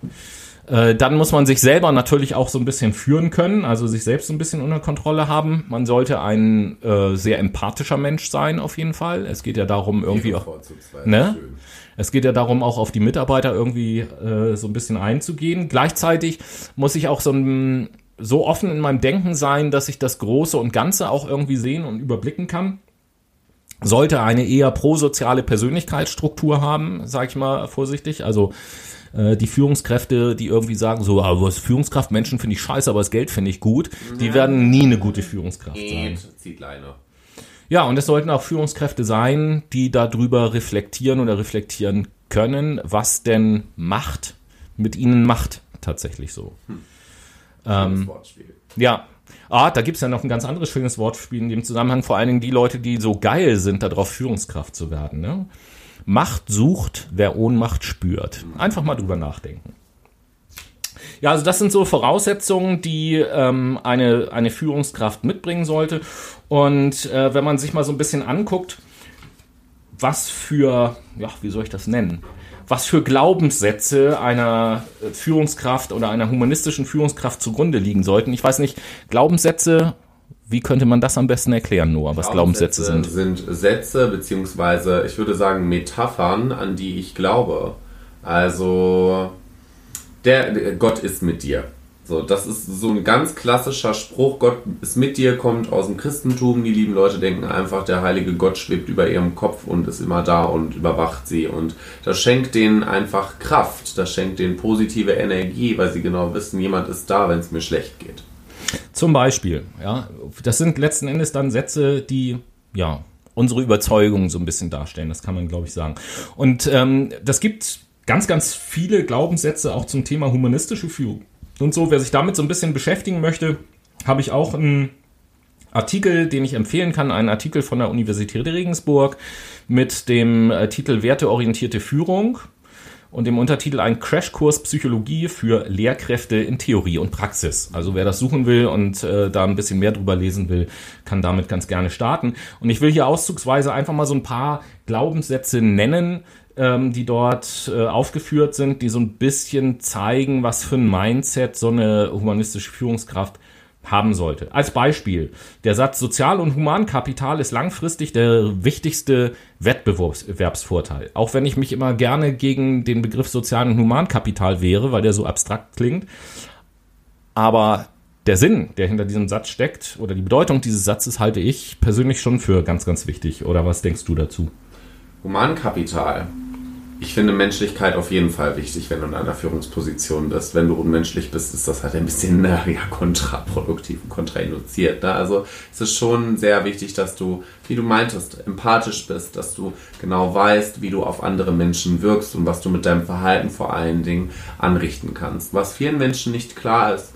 Äh, dann muss man sich selber natürlich auch so ein bisschen führen können, also sich selbst so ein bisschen unter Kontrolle haben. Man sollte ein äh, sehr empathischer Mensch sein, auf jeden Fall. Es geht ja darum, irgendwie auch. Ne? Es geht ja darum, auch auf die Mitarbeiter irgendwie äh, so ein bisschen einzugehen. Gleichzeitig muss ich auch so ein so offen in meinem Denken sein, dass ich das Große und Ganze auch irgendwie sehen und überblicken kann sollte eine eher prosoziale Persönlichkeitsstruktur haben, sage ich mal vorsichtig. Also äh, die Führungskräfte, die irgendwie sagen, so, aber als Führungskraft Menschen finde ich scheiße, aber das Geld finde ich gut, die ja. werden nie eine gute Führungskraft sein. Zieht Leine. Ja, und es sollten auch Führungskräfte sein, die darüber reflektieren oder reflektieren können, was denn Macht mit ihnen macht, tatsächlich so. Hm. Ähm, ja, Ah, da gibt's ja noch ein ganz anderes schönes Wortspiel in dem Zusammenhang. Vor allen Dingen die Leute, die so geil sind, darauf Führungskraft zu werden. Ne? Macht sucht, wer Ohnmacht spürt. Einfach mal drüber nachdenken. Ja, also das sind so Voraussetzungen, die ähm, eine, eine Führungskraft mitbringen sollte. Und äh, wenn man sich mal so ein bisschen anguckt, was für, ja, wie soll ich das nennen? was für Glaubenssätze einer äh, Führungskraft oder einer humanistischen Führungskraft zugrunde liegen sollten. Ich weiß nicht, Glaubenssätze, wie könnte man das am besten erklären, Noah, was Glaubenssätze, sind? sind Sätze, beziehungsweise ich würde sagen Metaphern, an die ich glaube. Also, der Gott ist mit dir. So, das ist so ein ganz klassischer Spruch, Gott ist mit dir, kommt aus dem Christentum. Die lieben Leute denken einfach, der heilige Gott schwebt über ihrem Kopf und ist immer da und überwacht sie. Und das schenkt denen einfach Kraft, das schenkt denen positive Energie, weil sie genau wissen, jemand ist da, wenn es mir schlecht geht. Zum Beispiel, ja, das sind letzten Endes dann Sätze, die, ja, unsere Überzeugung so ein bisschen darstellen, das kann man, glaube ich, sagen. Und ähm, das gibt ganz, ganz viele Glaubenssätze auch zum Thema humanistische Führung und so. Wer sich damit so ein bisschen beschäftigen möchte, habe ich auch einen Artikel, den ich empfehlen kann, einen Artikel von der Universität Regensburg mit dem äh, Titel Werteorientierte Führung und dem Untertitel ein Crashkurs Psychologie für Lehrkräfte in Theorie und Praxis. Also wer das suchen will und äh, da ein bisschen mehr drüber lesen will, kann damit ganz gerne starten. Und ich will hier auszugsweise einfach mal so ein paar Glaubenssätze nennen, ähm, die dort äh, aufgeführt sind, die so ein bisschen zeigen, was für ein Mindset so eine humanistische Führungskraft haben sollte. Als Beispiel, der Satz Sozial- und Humankapital ist langfristig der wichtigste Wettbewerbsvorteil. Auch wenn ich mich immer gerne gegen den Begriff Sozial- und Humankapital wehre, weil der so abstrakt klingt. Aber der Sinn, der hinter diesem Satz steckt, oder die Bedeutung dieses Satzes halte ich persönlich schon für ganz, ganz wichtig. Oder was denkst du dazu? Humankapital ich finde Menschlichkeit auf jeden Fall wichtig, wenn du in einer Führungsposition bist. Wenn du unmenschlich bist, ist das halt ein bisschen ja, kontraproduktiv und kontrainduziert. Ne? Also es ist schon sehr wichtig, dass du, wie du meintest, empathisch bist, dass du genau weißt, wie du auf andere Menschen wirkst und was du mit deinem Verhalten vor allen Dingen anrichten kannst. Was vielen Menschen nicht klar ist,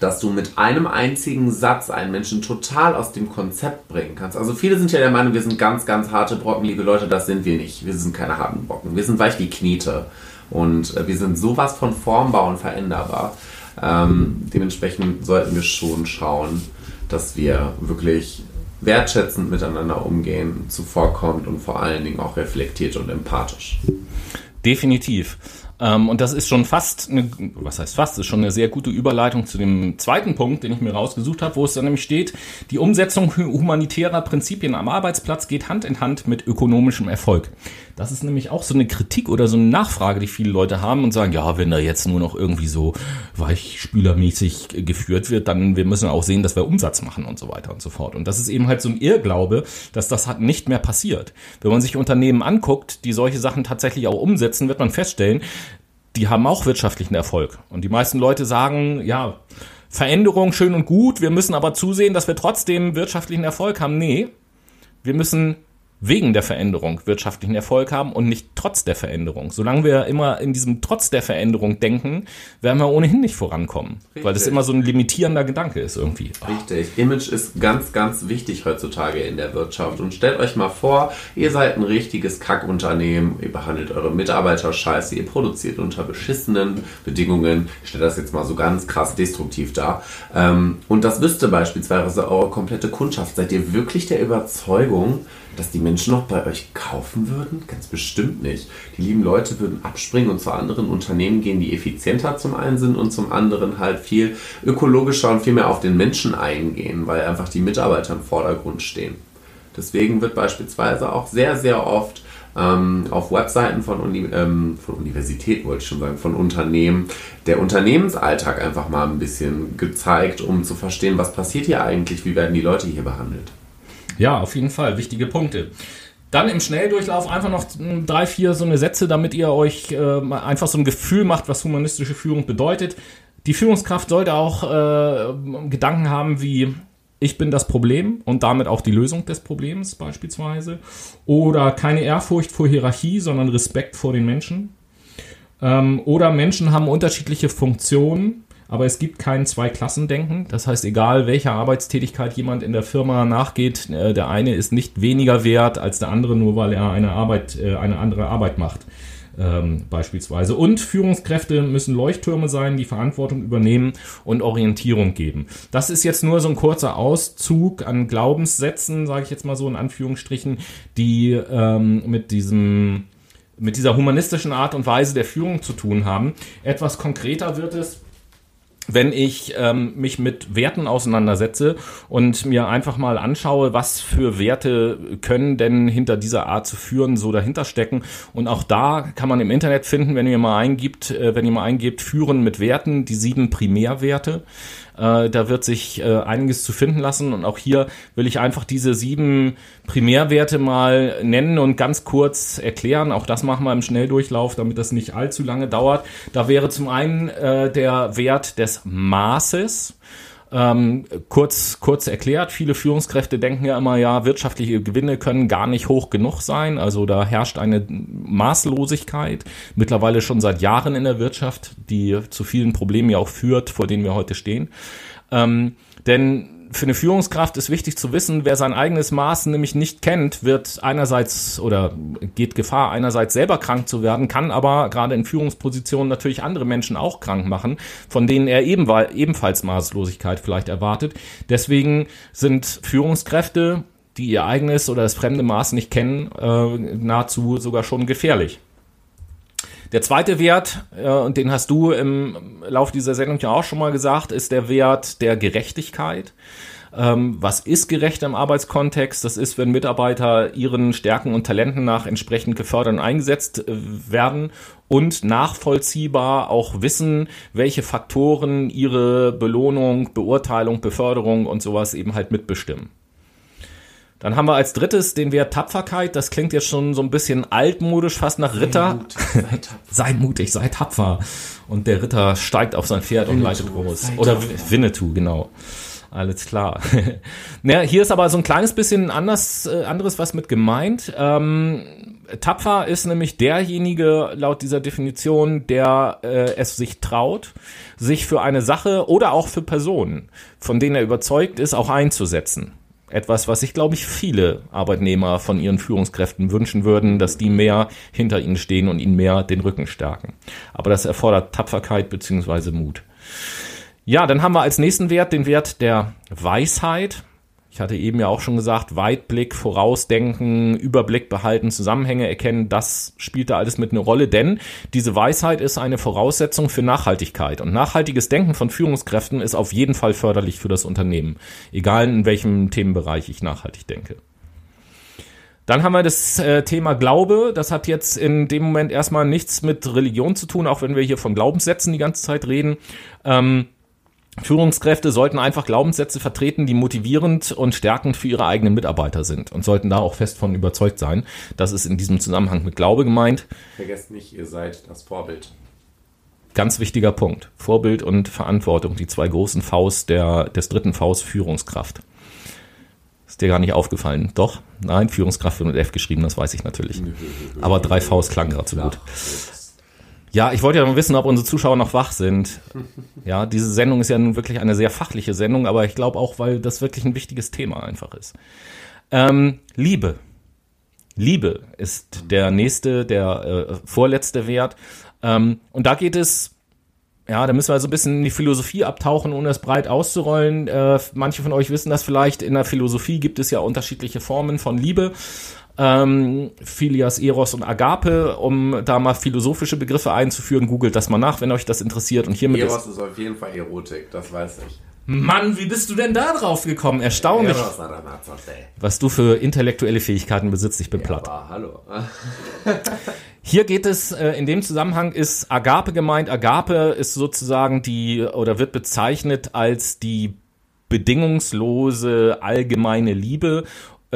dass du mit einem einzigen Satz einen Menschen total aus dem Konzept bringen kannst. Also viele sind ja der Meinung, wir sind ganz, ganz harte Brocken, liebe Leute, das sind wir nicht. Wir sind keine harten Brocken. Wir sind weich wie Knete. Und äh, wir sind sowas von formbar und veränderbar. Ähm, dementsprechend sollten wir schon schauen, dass wir wirklich wertschätzend miteinander umgehen, zuvorkommt und vor allen Dingen auch reflektiert und empathisch. Definitiv. Ähm, und das ist schon fast, eine, was heißt fast, ist schon eine sehr gute Überleitung zu dem zweiten Punkt, den ich mir rausgesucht habe, wo es dann nämlich steht, die Umsetzung humanitärer Prinzipien am Arbeitsplatz geht Hand in Hand mit ökonomischem Erfolg. Das ist nämlich auch so eine Kritik oder so eine Nachfrage, die viele Leute haben und sagen, ja, wenn da jetzt nur noch irgendwie so weichspülermäßig geführt wird, dann wir müssen auch sehen, dass wir Umsatz machen und so weiter und so fort. Und das ist eben halt so ein Irrglaube, dass das halt nicht mehr passiert. Wenn man sich Unternehmen anguckt, die solche Sachen tatsächlich auch umsetzen, wird man feststellen, die haben auch wirtschaftlichen Erfolg. Und die meisten Leute sagen, ja, Veränderung schön und gut, wir müssen aber zusehen, dass wir trotzdem wirtschaftlichen Erfolg haben. Nee, wir müssen wegen der Veränderung wirtschaftlichen Erfolg haben und nicht trotz der Veränderung. Solange wir immer in diesem trotz der Veränderung denken, werden wir ohnehin nicht vorankommen, Richtig. weil das immer so ein limitierender Gedanke ist irgendwie. Richtig. Image ist ganz, ganz wichtig heutzutage in der Wirtschaft und stellt euch mal vor, ihr seid ein richtiges Kackunternehmen, ihr behandelt eure Mitarbeiter scheiße, ihr produziert unter beschissenen Bedingungen, ich stelle das jetzt mal so ganz krass destruktiv dar ähm, und das wüsste beispielsweise eure komplette Kundschaft. Seid ihr wirklich der Überzeugung, dass die Menschen noch bei euch kaufen würden? Ganz bestimmt nicht. Die lieben Leute würden abspringen und zu anderen Unternehmen gehen, die effizienter zum einen sind und zum anderen halt viel ökologischer und viel mehr auf den Menschen eingehen, weil einfach die Mitarbeiter im Vordergrund stehen. Deswegen wird beispielsweise auch sehr, sehr oft ähm, auf Webseiten von, Uni ähm, von Universitäten, wollte ich schon sagen, von Unternehmen, der Unternehmensalltag einfach mal ein bisschen gezeigt, um zu verstehen, was passiert hier eigentlich, wie werden die Leute hier behandelt. Ja, auf jeden Fall. Wichtige Punkte. Dann im Schnelldurchlauf einfach noch drei, vier so eine Sätze, damit ihr euch äh, einfach so ein Gefühl macht, was humanistische Führung bedeutet. Die Führungskraft sollte auch äh, Gedanken haben wie ich bin das Problem und damit auch die Lösung des Problems beispielsweise. Oder keine Ehrfurcht vor Hierarchie, sondern Respekt vor den Menschen. Ähm, oder Menschen haben unterschiedliche Funktionen aber es gibt kein Zweiklassendenken. Das heißt, egal welcher Arbeitstätigkeit jemand in der Firma nachgeht, äh, der eine ist nicht weniger wert als der andere, nur weil er eine Arbeit, äh, eine andere Arbeit macht. Ähm, beispielsweise. Und Führungskräfte müssen Leuchttürme sein, die Verantwortung übernehmen und Orientierung geben. Das ist jetzt nur so ein kurzer Auszug an Glaubenssätzen, sage ich jetzt mal so in Anführungsstrichen, die ähm, mit diesem mit dieser humanistischen Art und Weise der Führung zu tun haben. Etwas konkreter wird es wenn ich ähm, mich mit Werten auseinandersetze und mir einfach mal anschaue, was für Werte können denn hinter dieser Art zu führen so dahinter stecken. Und auch da kann man im Internet finden, wenn ihr mal eingibt, äh, wenn ihr mal eingebt, führen mit Werten, die sieben Primärwerte. Äh, da wird sich äh, einiges zu finden lassen. Und auch hier will ich einfach diese sieben Primärwerte mal nennen und ganz kurz erklären. Auch das machen wir im Schnelldurchlauf, damit das nicht allzu lange dauert. Da wäre zum einen äh, der Wert des Maßes. Ähm, kurz, kurz erklärt, viele Führungskräfte denken ja immer, ja, wirtschaftliche Gewinne können gar nicht hoch genug sein. Also da herrscht eine Maßlosigkeit, mittlerweile schon seit Jahren in der Wirtschaft, die zu vielen Problemen ja auch führt, vor denen wir heute stehen. Ähm, denn für eine Führungskraft ist wichtig zu wissen, wer sein eigenes Maß nämlich nicht kennt, wird einerseits oder geht Gefahr, einerseits selber krank zu werden, kann aber gerade in Führungspositionen natürlich andere Menschen auch krank machen, von denen er ebenfalls Maßlosigkeit vielleicht erwartet. Deswegen sind Führungskräfte, die ihr eigenes oder das fremde Maß nicht kennen, äh, nahezu sogar schon gefährlich. Der zweite Wert, äh, und den hast du im Lauf dieser Sendung ja auch schon mal gesagt, ist der Wert der Gerechtigkeit. Ähm, was ist gerecht im Arbeitskontext? Das ist, wenn Mitarbeiter ihren Stärken und Talenten nach entsprechend gefördert und eingesetzt äh, werden und nachvollziehbar auch wissen, welche Faktoren ihre Belohnung, Beurteilung, Beförderung und sowas eben halt mitbestimmen. Dann haben wir als drittes den Wert Tapferkeit. Das klingt jetzt schon so ein bisschen altmodisch, fast nach Ritter. Sei, sei, mutig, sei tapfer. Und der Ritter steigt auf sein Pferd Winnetou, und leitet los. Oder Winnetou, genau. Alles klar. naja, hier ist aber so ein kleines bisschen anders, äh, anderes was mit gemeint. Ähm, tapfer ist nämlich derjenige laut dieser Definition, der äh, es sich traut, sich für eine Sache oder auch für Personen, von denen er überzeugt ist, auch einzusetzen. Etwas, was sich, glaube ich, viele Arbeitnehmer von ihren Führungskräften wünschen würden, dass die mehr hinter ihnen stehen und ihnen mehr den Rücken stärken. Aber das erfordert Tapferkeit beziehungsweise Mut. Ja, dann haben wir als nächsten Wert den Wert der Weisheit. Ich hatte eben ja auch schon gesagt, Weitblick, Vorausdenken, Überblick behalten, Zusammenhänge erkennen, das spielt da alles mit eine Rolle, denn diese Weisheit ist eine Voraussetzung für Nachhaltigkeit. Und nachhaltiges Denken von Führungskräften ist auf jeden Fall förderlich für das Unternehmen, egal in welchem Themenbereich ich nachhaltig denke. Dann haben wir das äh, Thema Glaube. Das hat jetzt in dem Moment erstmal nichts mit Religion zu tun, auch wenn wir hier von Glaubenssätzen die ganze Zeit reden. Ähm, Führungskräfte sollten einfach Glaubenssätze vertreten, die motivierend und stärkend für ihre eigenen Mitarbeiter sind und sollten da auch fest von überzeugt sein. Das ist in diesem Zusammenhang mit Glaube gemeint. Vergesst nicht, ihr seid das Vorbild. Ganz wichtiger Punkt. Vorbild und Verantwortung, die zwei großen Vs der, des dritten Vs Führungskraft. Ist dir gar nicht aufgefallen? Doch? Nein, Führungskraft wird mit F geschrieben, das weiß ich natürlich. Aber drei Vs klang gerade so gut. Ja, ich wollte ja noch wissen, ob unsere Zuschauer noch wach sind. Ja, diese Sendung ist ja nun wirklich eine sehr fachliche Sendung, aber ich glaube auch, weil das wirklich ein wichtiges Thema einfach ist. Ähm, Liebe. Liebe ist der nächste, der äh, vorletzte Wert. Ähm, und da geht es, ja, da müssen wir so ein bisschen in die Philosophie abtauchen, ohne es breit auszurollen. Äh, manche von euch wissen das vielleicht. In der Philosophie gibt es ja unterschiedliche Formen von Liebe. Ähm, Philias, Eros und Agape, um da mal philosophische Begriffe einzuführen. Googelt das mal nach, wenn euch das interessiert. Und hiermit Eros ist, auf jeden Fall Erotik, das weiß ich. Mann, wie bist du denn da drauf gekommen? Erstaunlich. Was du für intellektuelle Fähigkeiten besitzt, ich bin ja, platt. Aber hallo. Hier geht es, äh, in dem Zusammenhang ist Agape gemeint. Agape ist sozusagen die, oder wird bezeichnet als die bedingungslose allgemeine Liebe.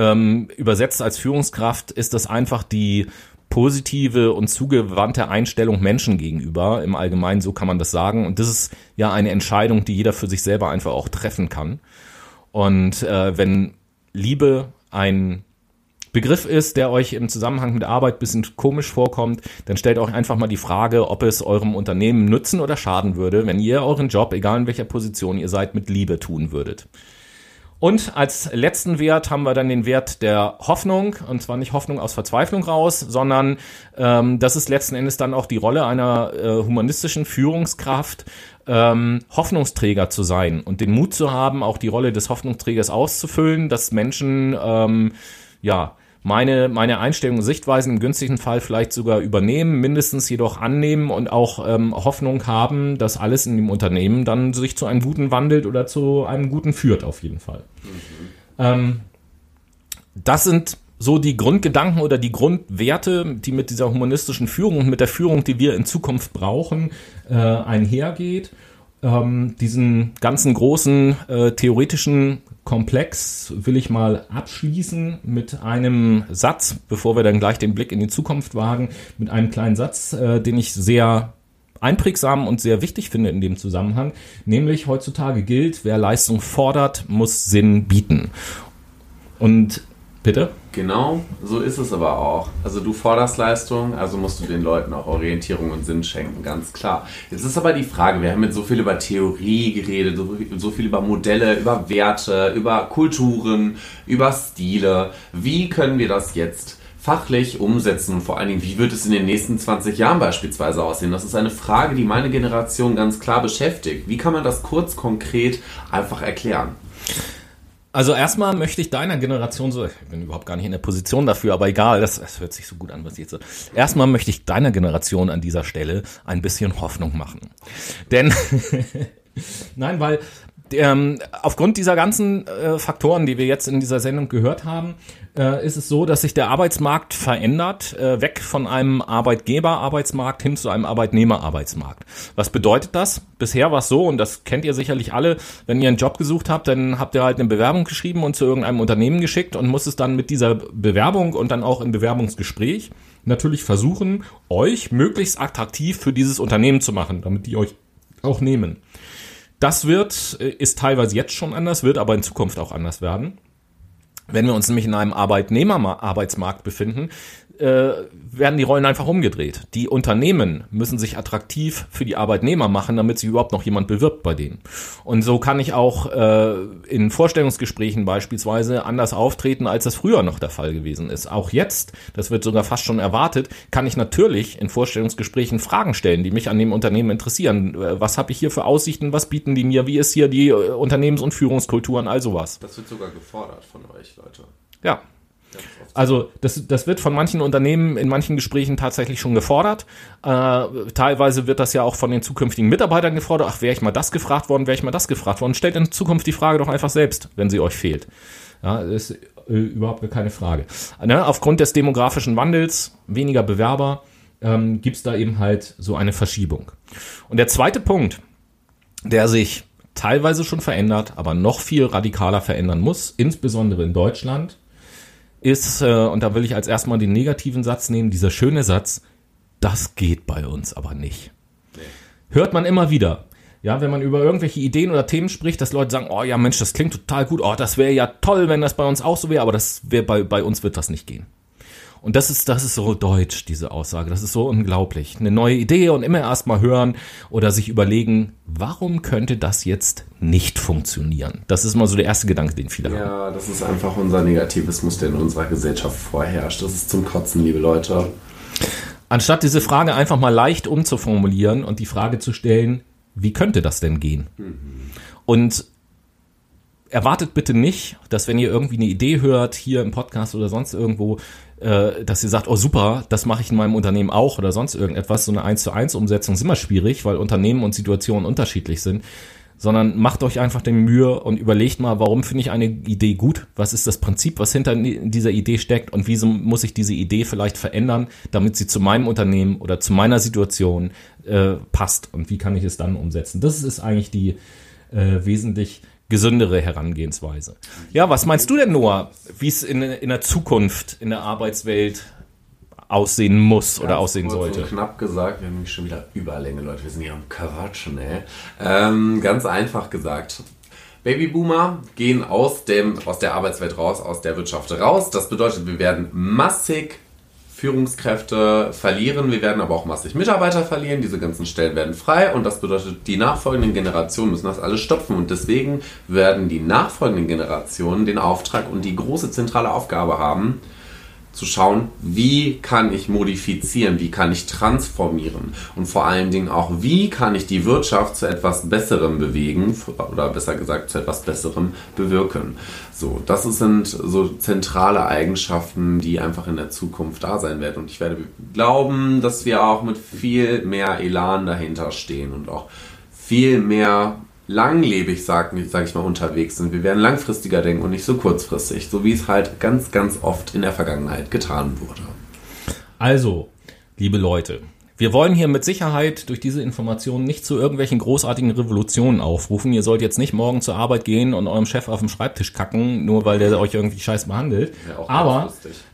Ähm, übersetzt als Führungskraft ist das einfach die positive und zugewandte Einstellung Menschen gegenüber. Im Allgemeinen, so kann man das sagen. Und das ist ja eine Entscheidung, die jeder für sich selber einfach auch treffen kann. Und äh, wenn Liebe ein Begriff ist, der euch im Zusammenhang mit Arbeit bisschen komisch vorkommt, dann stellt euch einfach mal die Frage, ob es eurem Unternehmen nützen oder schaden würde, wenn ihr euren Job, egal in welcher Position ihr seid, mit Liebe tun würdet. Und als letzten Wert haben wir dann den Wert der Hoffnung, und zwar nicht Hoffnung aus Verzweiflung raus, sondern ähm, das ist letzten Endes dann auch die Rolle einer äh, humanistischen Führungskraft, ähm, Hoffnungsträger zu sein und den Mut zu haben, auch die Rolle des Hoffnungsträgers auszufüllen, dass Menschen ähm, ja meine, meine Einstellung und Sichtweisen im günstigen Fall vielleicht sogar übernehmen, mindestens jedoch annehmen und auch ähm, Hoffnung haben, dass alles in dem Unternehmen dann sich zu einem Guten wandelt oder zu einem Guten führt, auf jeden Fall. Mhm. Ähm, das sind so die Grundgedanken oder die Grundwerte, die mit dieser humanistischen Führung und mit der Führung, die wir in Zukunft brauchen, äh, einhergeht. Ähm, diesen ganzen großen äh, theoretischen Komplex will ich mal abschließen mit einem Satz, bevor wir dann gleich den Blick in die Zukunft wagen, mit einem kleinen Satz, äh, den ich sehr einprägsam und sehr wichtig finde in dem Zusammenhang, nämlich heutzutage gilt, wer Leistung fordert, muss Sinn bieten. Und Bitte? Genau, so ist es aber auch. Also du forderst Leistung, also musst du den Leuten auch Orientierung und Sinn schenken, ganz klar. Jetzt ist aber die Frage, wir haben jetzt so viel über Theorie geredet, so, viel über Modelle, über Werte, über Kulturen, über Stile. Wie können wir das jetzt fachlich umsetzen und vor allen Dingen, wie wird es in den nächsten 20 Jahren beispielsweise aussehen? Das ist eine Frage, die meine Generation ganz klar beschäftigt. Wie kann man das kurz konkret einfach erklären? Also erstmal möchte ich deiner Generation so, ich bin überhaupt gar nicht in der Position dafür, aber egal, das, das hört sich so gut an, was jetzt so. Erstmal möchte ich deiner Generation an dieser Stelle ein bisschen Hoffnung machen. Denn, nein, weil ähm, aufgrund dieser ganzen äh, Faktoren, die wir jetzt in dieser Sendung gehört haben, äh, ist es so, dass sich der Arbeitsmarkt verändert, äh, weg von einem Arbeitgeber-Arbeitsmarkt hin zu einem Arbeitnehmer-Arbeitsmarkt. Was bedeutet das? Bisher war es so, und das kennt ihr sicherlich alle, wenn ihr einen Job gesucht habt, dann habt ihr halt eine Bewerbung geschrieben und zu irgendeinem Unternehmen geschickt und muss es dann mit dieser Bewerbung und dann auch im Bewerbungsgespräch natürlich versuchen, euch möglichst attraktiv für dieses Unternehmen zu machen, damit die euch auch nehmen. Das wird, äh, ist teilweise jetzt schon anders, wird aber in Zukunft auch anders werden. Wenn wir uns nämlich in einem Arbeitnehmerarbeitsmarkt befinden, äh, werden die Rollen einfach umgedreht. Die Unternehmen müssen sich attraktiv für die Arbeitnehmer machen, damit sich überhaupt noch jemand bewirbt bei denen. Und so kann ich auch äh, in Vorstellungsgesprächen beispielsweise anders auftreten, als das früher noch der Fall gewesen ist. Auch jetzt, das wird sogar fast schon erwartet, kann ich natürlich in Vorstellungsgesprächen Fragen stellen, die mich an dem Unternehmen interessieren. Äh, was habe ich hier für Aussichten? Was bieten die mir? Wie ist hier die äh, Unternehmens- und Führungskultur und all sowas? Das wird sogar gefordert von euch, Leute. Ja, also das, das wird von manchen Unternehmen in manchen Gesprächen tatsächlich schon gefordert. Äh, teilweise wird das ja auch von den zukünftigen Mitarbeitern gefordert. Ach, wäre ich mal das gefragt worden, wäre ich mal das gefragt worden. Stellt in Zukunft die Frage doch einfach selbst, wenn sie euch fehlt. Ja, das ist äh, überhaupt keine Frage. Ne? Aufgrund des demografischen Wandels, weniger Bewerber, ähm, gibt es da eben halt so eine Verschiebung. Und der zweite Punkt, der sich teilweise schon verändert, aber noch viel radikaler verändern muss, insbesondere in Deutschland, ist, äh, und da will ich als erstmal den negativen Satz nehmen, dieser schöne Satz, das geht bei uns aber nicht. Nee. Hört man immer wieder. Ja, wenn man über irgendwelche Ideen oder Themen spricht, dass Leute sagen, oh ja Mensch, das klingt total gut, oh, das wäre ja toll, wenn das bei uns auch so wäre, aber das wäre bei, bei uns wird das nicht gehen. Und das ist, das ist so deutsch, diese Aussage. Das ist so unglaublich. Eine neue Idee und immer erst mal hören oder sich überlegen, warum könnte das jetzt nicht funktionieren? Das ist mal so der erste Gedanke, den viele Ja, haben. das ist einfach unser Negativismus, der in unserer Gesellschaft vorherrscht. Das ist zum Kotzen, liebe Leute. Anstatt diese Frage einfach mal leicht umzuformulieren und die Frage zu stellen, wie könnte das denn gehen? Und erwartet bitte nicht, dass wenn ihr irgendwie eine Idee hört, hier im Podcast oder sonst irgendwo, äh, dass ihr sagt, oh super, das mache ich in meinem Unternehmen auch oder sonst irgendetwas. So eine 1 zu 1 Umsetzung ist immer schwierig, weil Unternehmen und Situationen unterschiedlich sind. Sondern macht euch einfach die Mühe und überlegt mal, warum finde ich eine Idee gut? Was ist das Prinzip, was hinter dieser Idee steckt? Und wieso muss ich diese Idee vielleicht verändern, damit sie zu meinem Unternehmen oder zu meiner Situation äh, passt? Und wie kann ich es dann umsetzen? Das ist eigentlich die äh, wesentlich gesündere Herangehensweise. Ja, was meinst du denn, Noah, wie es in, in der Zukunft in der Arbeitswelt aussehen muss oder Ganz aussehen kurz sollte? Knapp gesagt, wir haben nämlich schon wieder Überlänge, Leute. Wir sind hier am Quatschen, ey. Ähm, ganz einfach gesagt. Babyboomer gehen aus, dem, aus der Arbeitswelt raus, aus der Wirtschaft raus. Das bedeutet, wir werden massig Führungskräfte verlieren. Wir werden aber auch massig Mitarbeiter verlieren. Diese ganzen Stellen werden frei und das bedeutet, die nachfolgenden Generationen müssen das alles stopfen und deswegen werden die nachfolgenden Generationen den Auftrag und die große zentrale Aufgabe haben, zu schauen, wie kann ich modifizieren, wie kann ich transformieren und vor allen Dingen auch, wie kann ich die Wirtschaft zu etwas Besserem bewegen oder besser gesagt zu etwas Besserem bewirken. So, das sind so zentrale Eigenschaften, die einfach in der Zukunft da sein werden und ich werde glauben, dass wir auch mit viel mehr Elan dahinter stehen und auch viel mehr langlebig, sag, sag ich mal, unterwegs sind. Wir werden langfristiger denken und nicht so kurzfristig, so wie es halt ganz, ganz oft in der Vergangenheit getan wurde. Also, liebe Leute, wir wollen hier mit Sicherheit durch diese Informationen nicht zu irgendwelchen großartigen Revolutionen aufrufen. Ihr sollt jetzt nicht morgen zur Arbeit gehen und eurem Chef auf dem Schreibtisch kacken, nur weil der euch irgendwie scheiß behandelt. Ja, auch Aber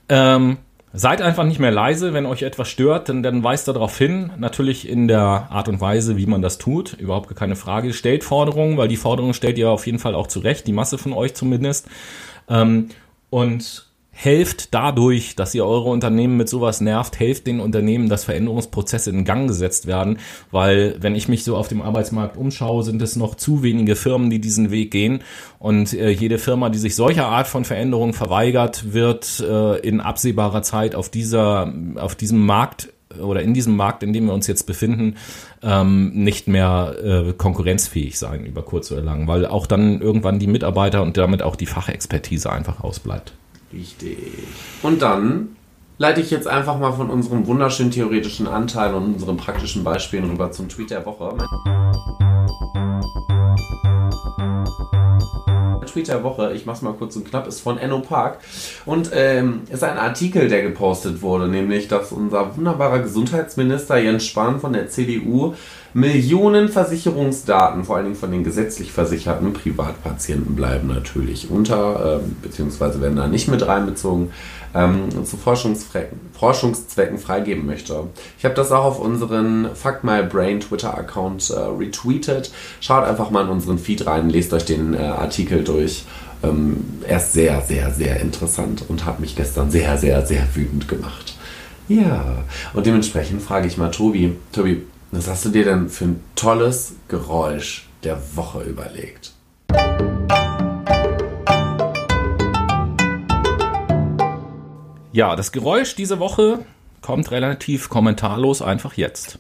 ähm, seid einfach nicht mehr leise, wenn euch etwas stört, denn dann weist darauf hin. Natürlich in der Art und Weise, wie man das tut. Überhaupt keine Frage. Stellt Forderungen, weil die Forderungen stellt ihr auf jeden Fall auch zurecht, die Masse von euch zumindest. Ähm, und helft dadurch, dass ihr eure Unternehmen mit sowas nervt, helft den Unternehmen, dass Veränderungsprozesse in Gang gesetzt werden, weil wenn ich mich so auf dem Arbeitsmarkt umschaue, sind es noch zu wenige Firmen, die diesen Weg gehen und äh, jede Firma, die sich solcher Art von Veränderung verweigert, wird äh, in absehbarer Zeit auf dieser auf diesem Markt oder in diesem Markt, in dem wir uns jetzt befinden, ähm, nicht mehr äh, konkurrenzfähig sein über kurz oder lang, weil auch dann irgendwann die Mitarbeiter und damit auch die Fachexpertise einfach ausbleibt. Richtig. Und dann leite ich jetzt einfach mal von unserem wunderschönen theoretischen Anteil und unseren praktischen Beispielen rüber zum Tweet der Woche. Der Tweet der Woche, ich mach's mal kurz und knapp, ist von Enno Park und ähm, ist ein Artikel, der gepostet wurde, nämlich, dass unser wunderbarer Gesundheitsminister Jens Spahn von der CDU Millionen Versicherungsdaten, vor allen Dingen von den gesetzlich versicherten Privatpatienten, bleiben natürlich unter, ähm, beziehungsweise werden da nicht mit reinbezogen, ähm, zu Forschungszwecken, freigeben möchte. Ich habe das auch auf unseren Fuck My Brain Twitter-Account äh, retweetet. Schaut einfach mal in unseren Feed rein, lest euch den äh, Artikel durch. Ähm, er ist sehr, sehr, sehr interessant und hat mich gestern sehr, sehr, sehr wütend gemacht. Ja, und dementsprechend frage ich mal Tobi, Tobi, was hast du dir denn für ein tolles Geräusch der Woche überlegt? Ja, das Geräusch diese Woche kommt relativ kommentarlos einfach jetzt.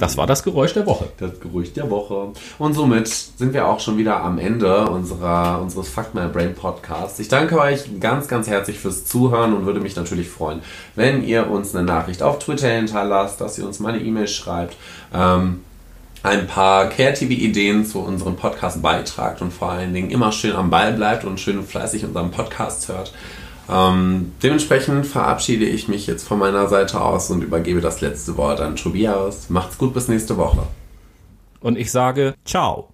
Das war das Geräusch der Woche. Das Gerücht der Woche. Und somit sind wir auch schon wieder am Ende unserer, unseres Fuck My Brain Podcasts. Ich danke euch ganz, ganz herzlich fürs Zuhören und würde mich natürlich freuen, wenn ihr uns eine Nachricht auf Twitter hinterlasst, dass ihr uns mal eine E-Mail schreibt, ähm, ein paar kreative Ideen zu unserem Podcast beitragt und vor allen Dingen immer schön am Ball bleibt und schön fleißig unseren Podcast hört. Ähm, dementsprechend verabschiede ich mich jetzt von meiner Seite aus und übergebe das letzte Wort an Tobias. Macht's gut bis nächste Woche. Und ich sage Ciao.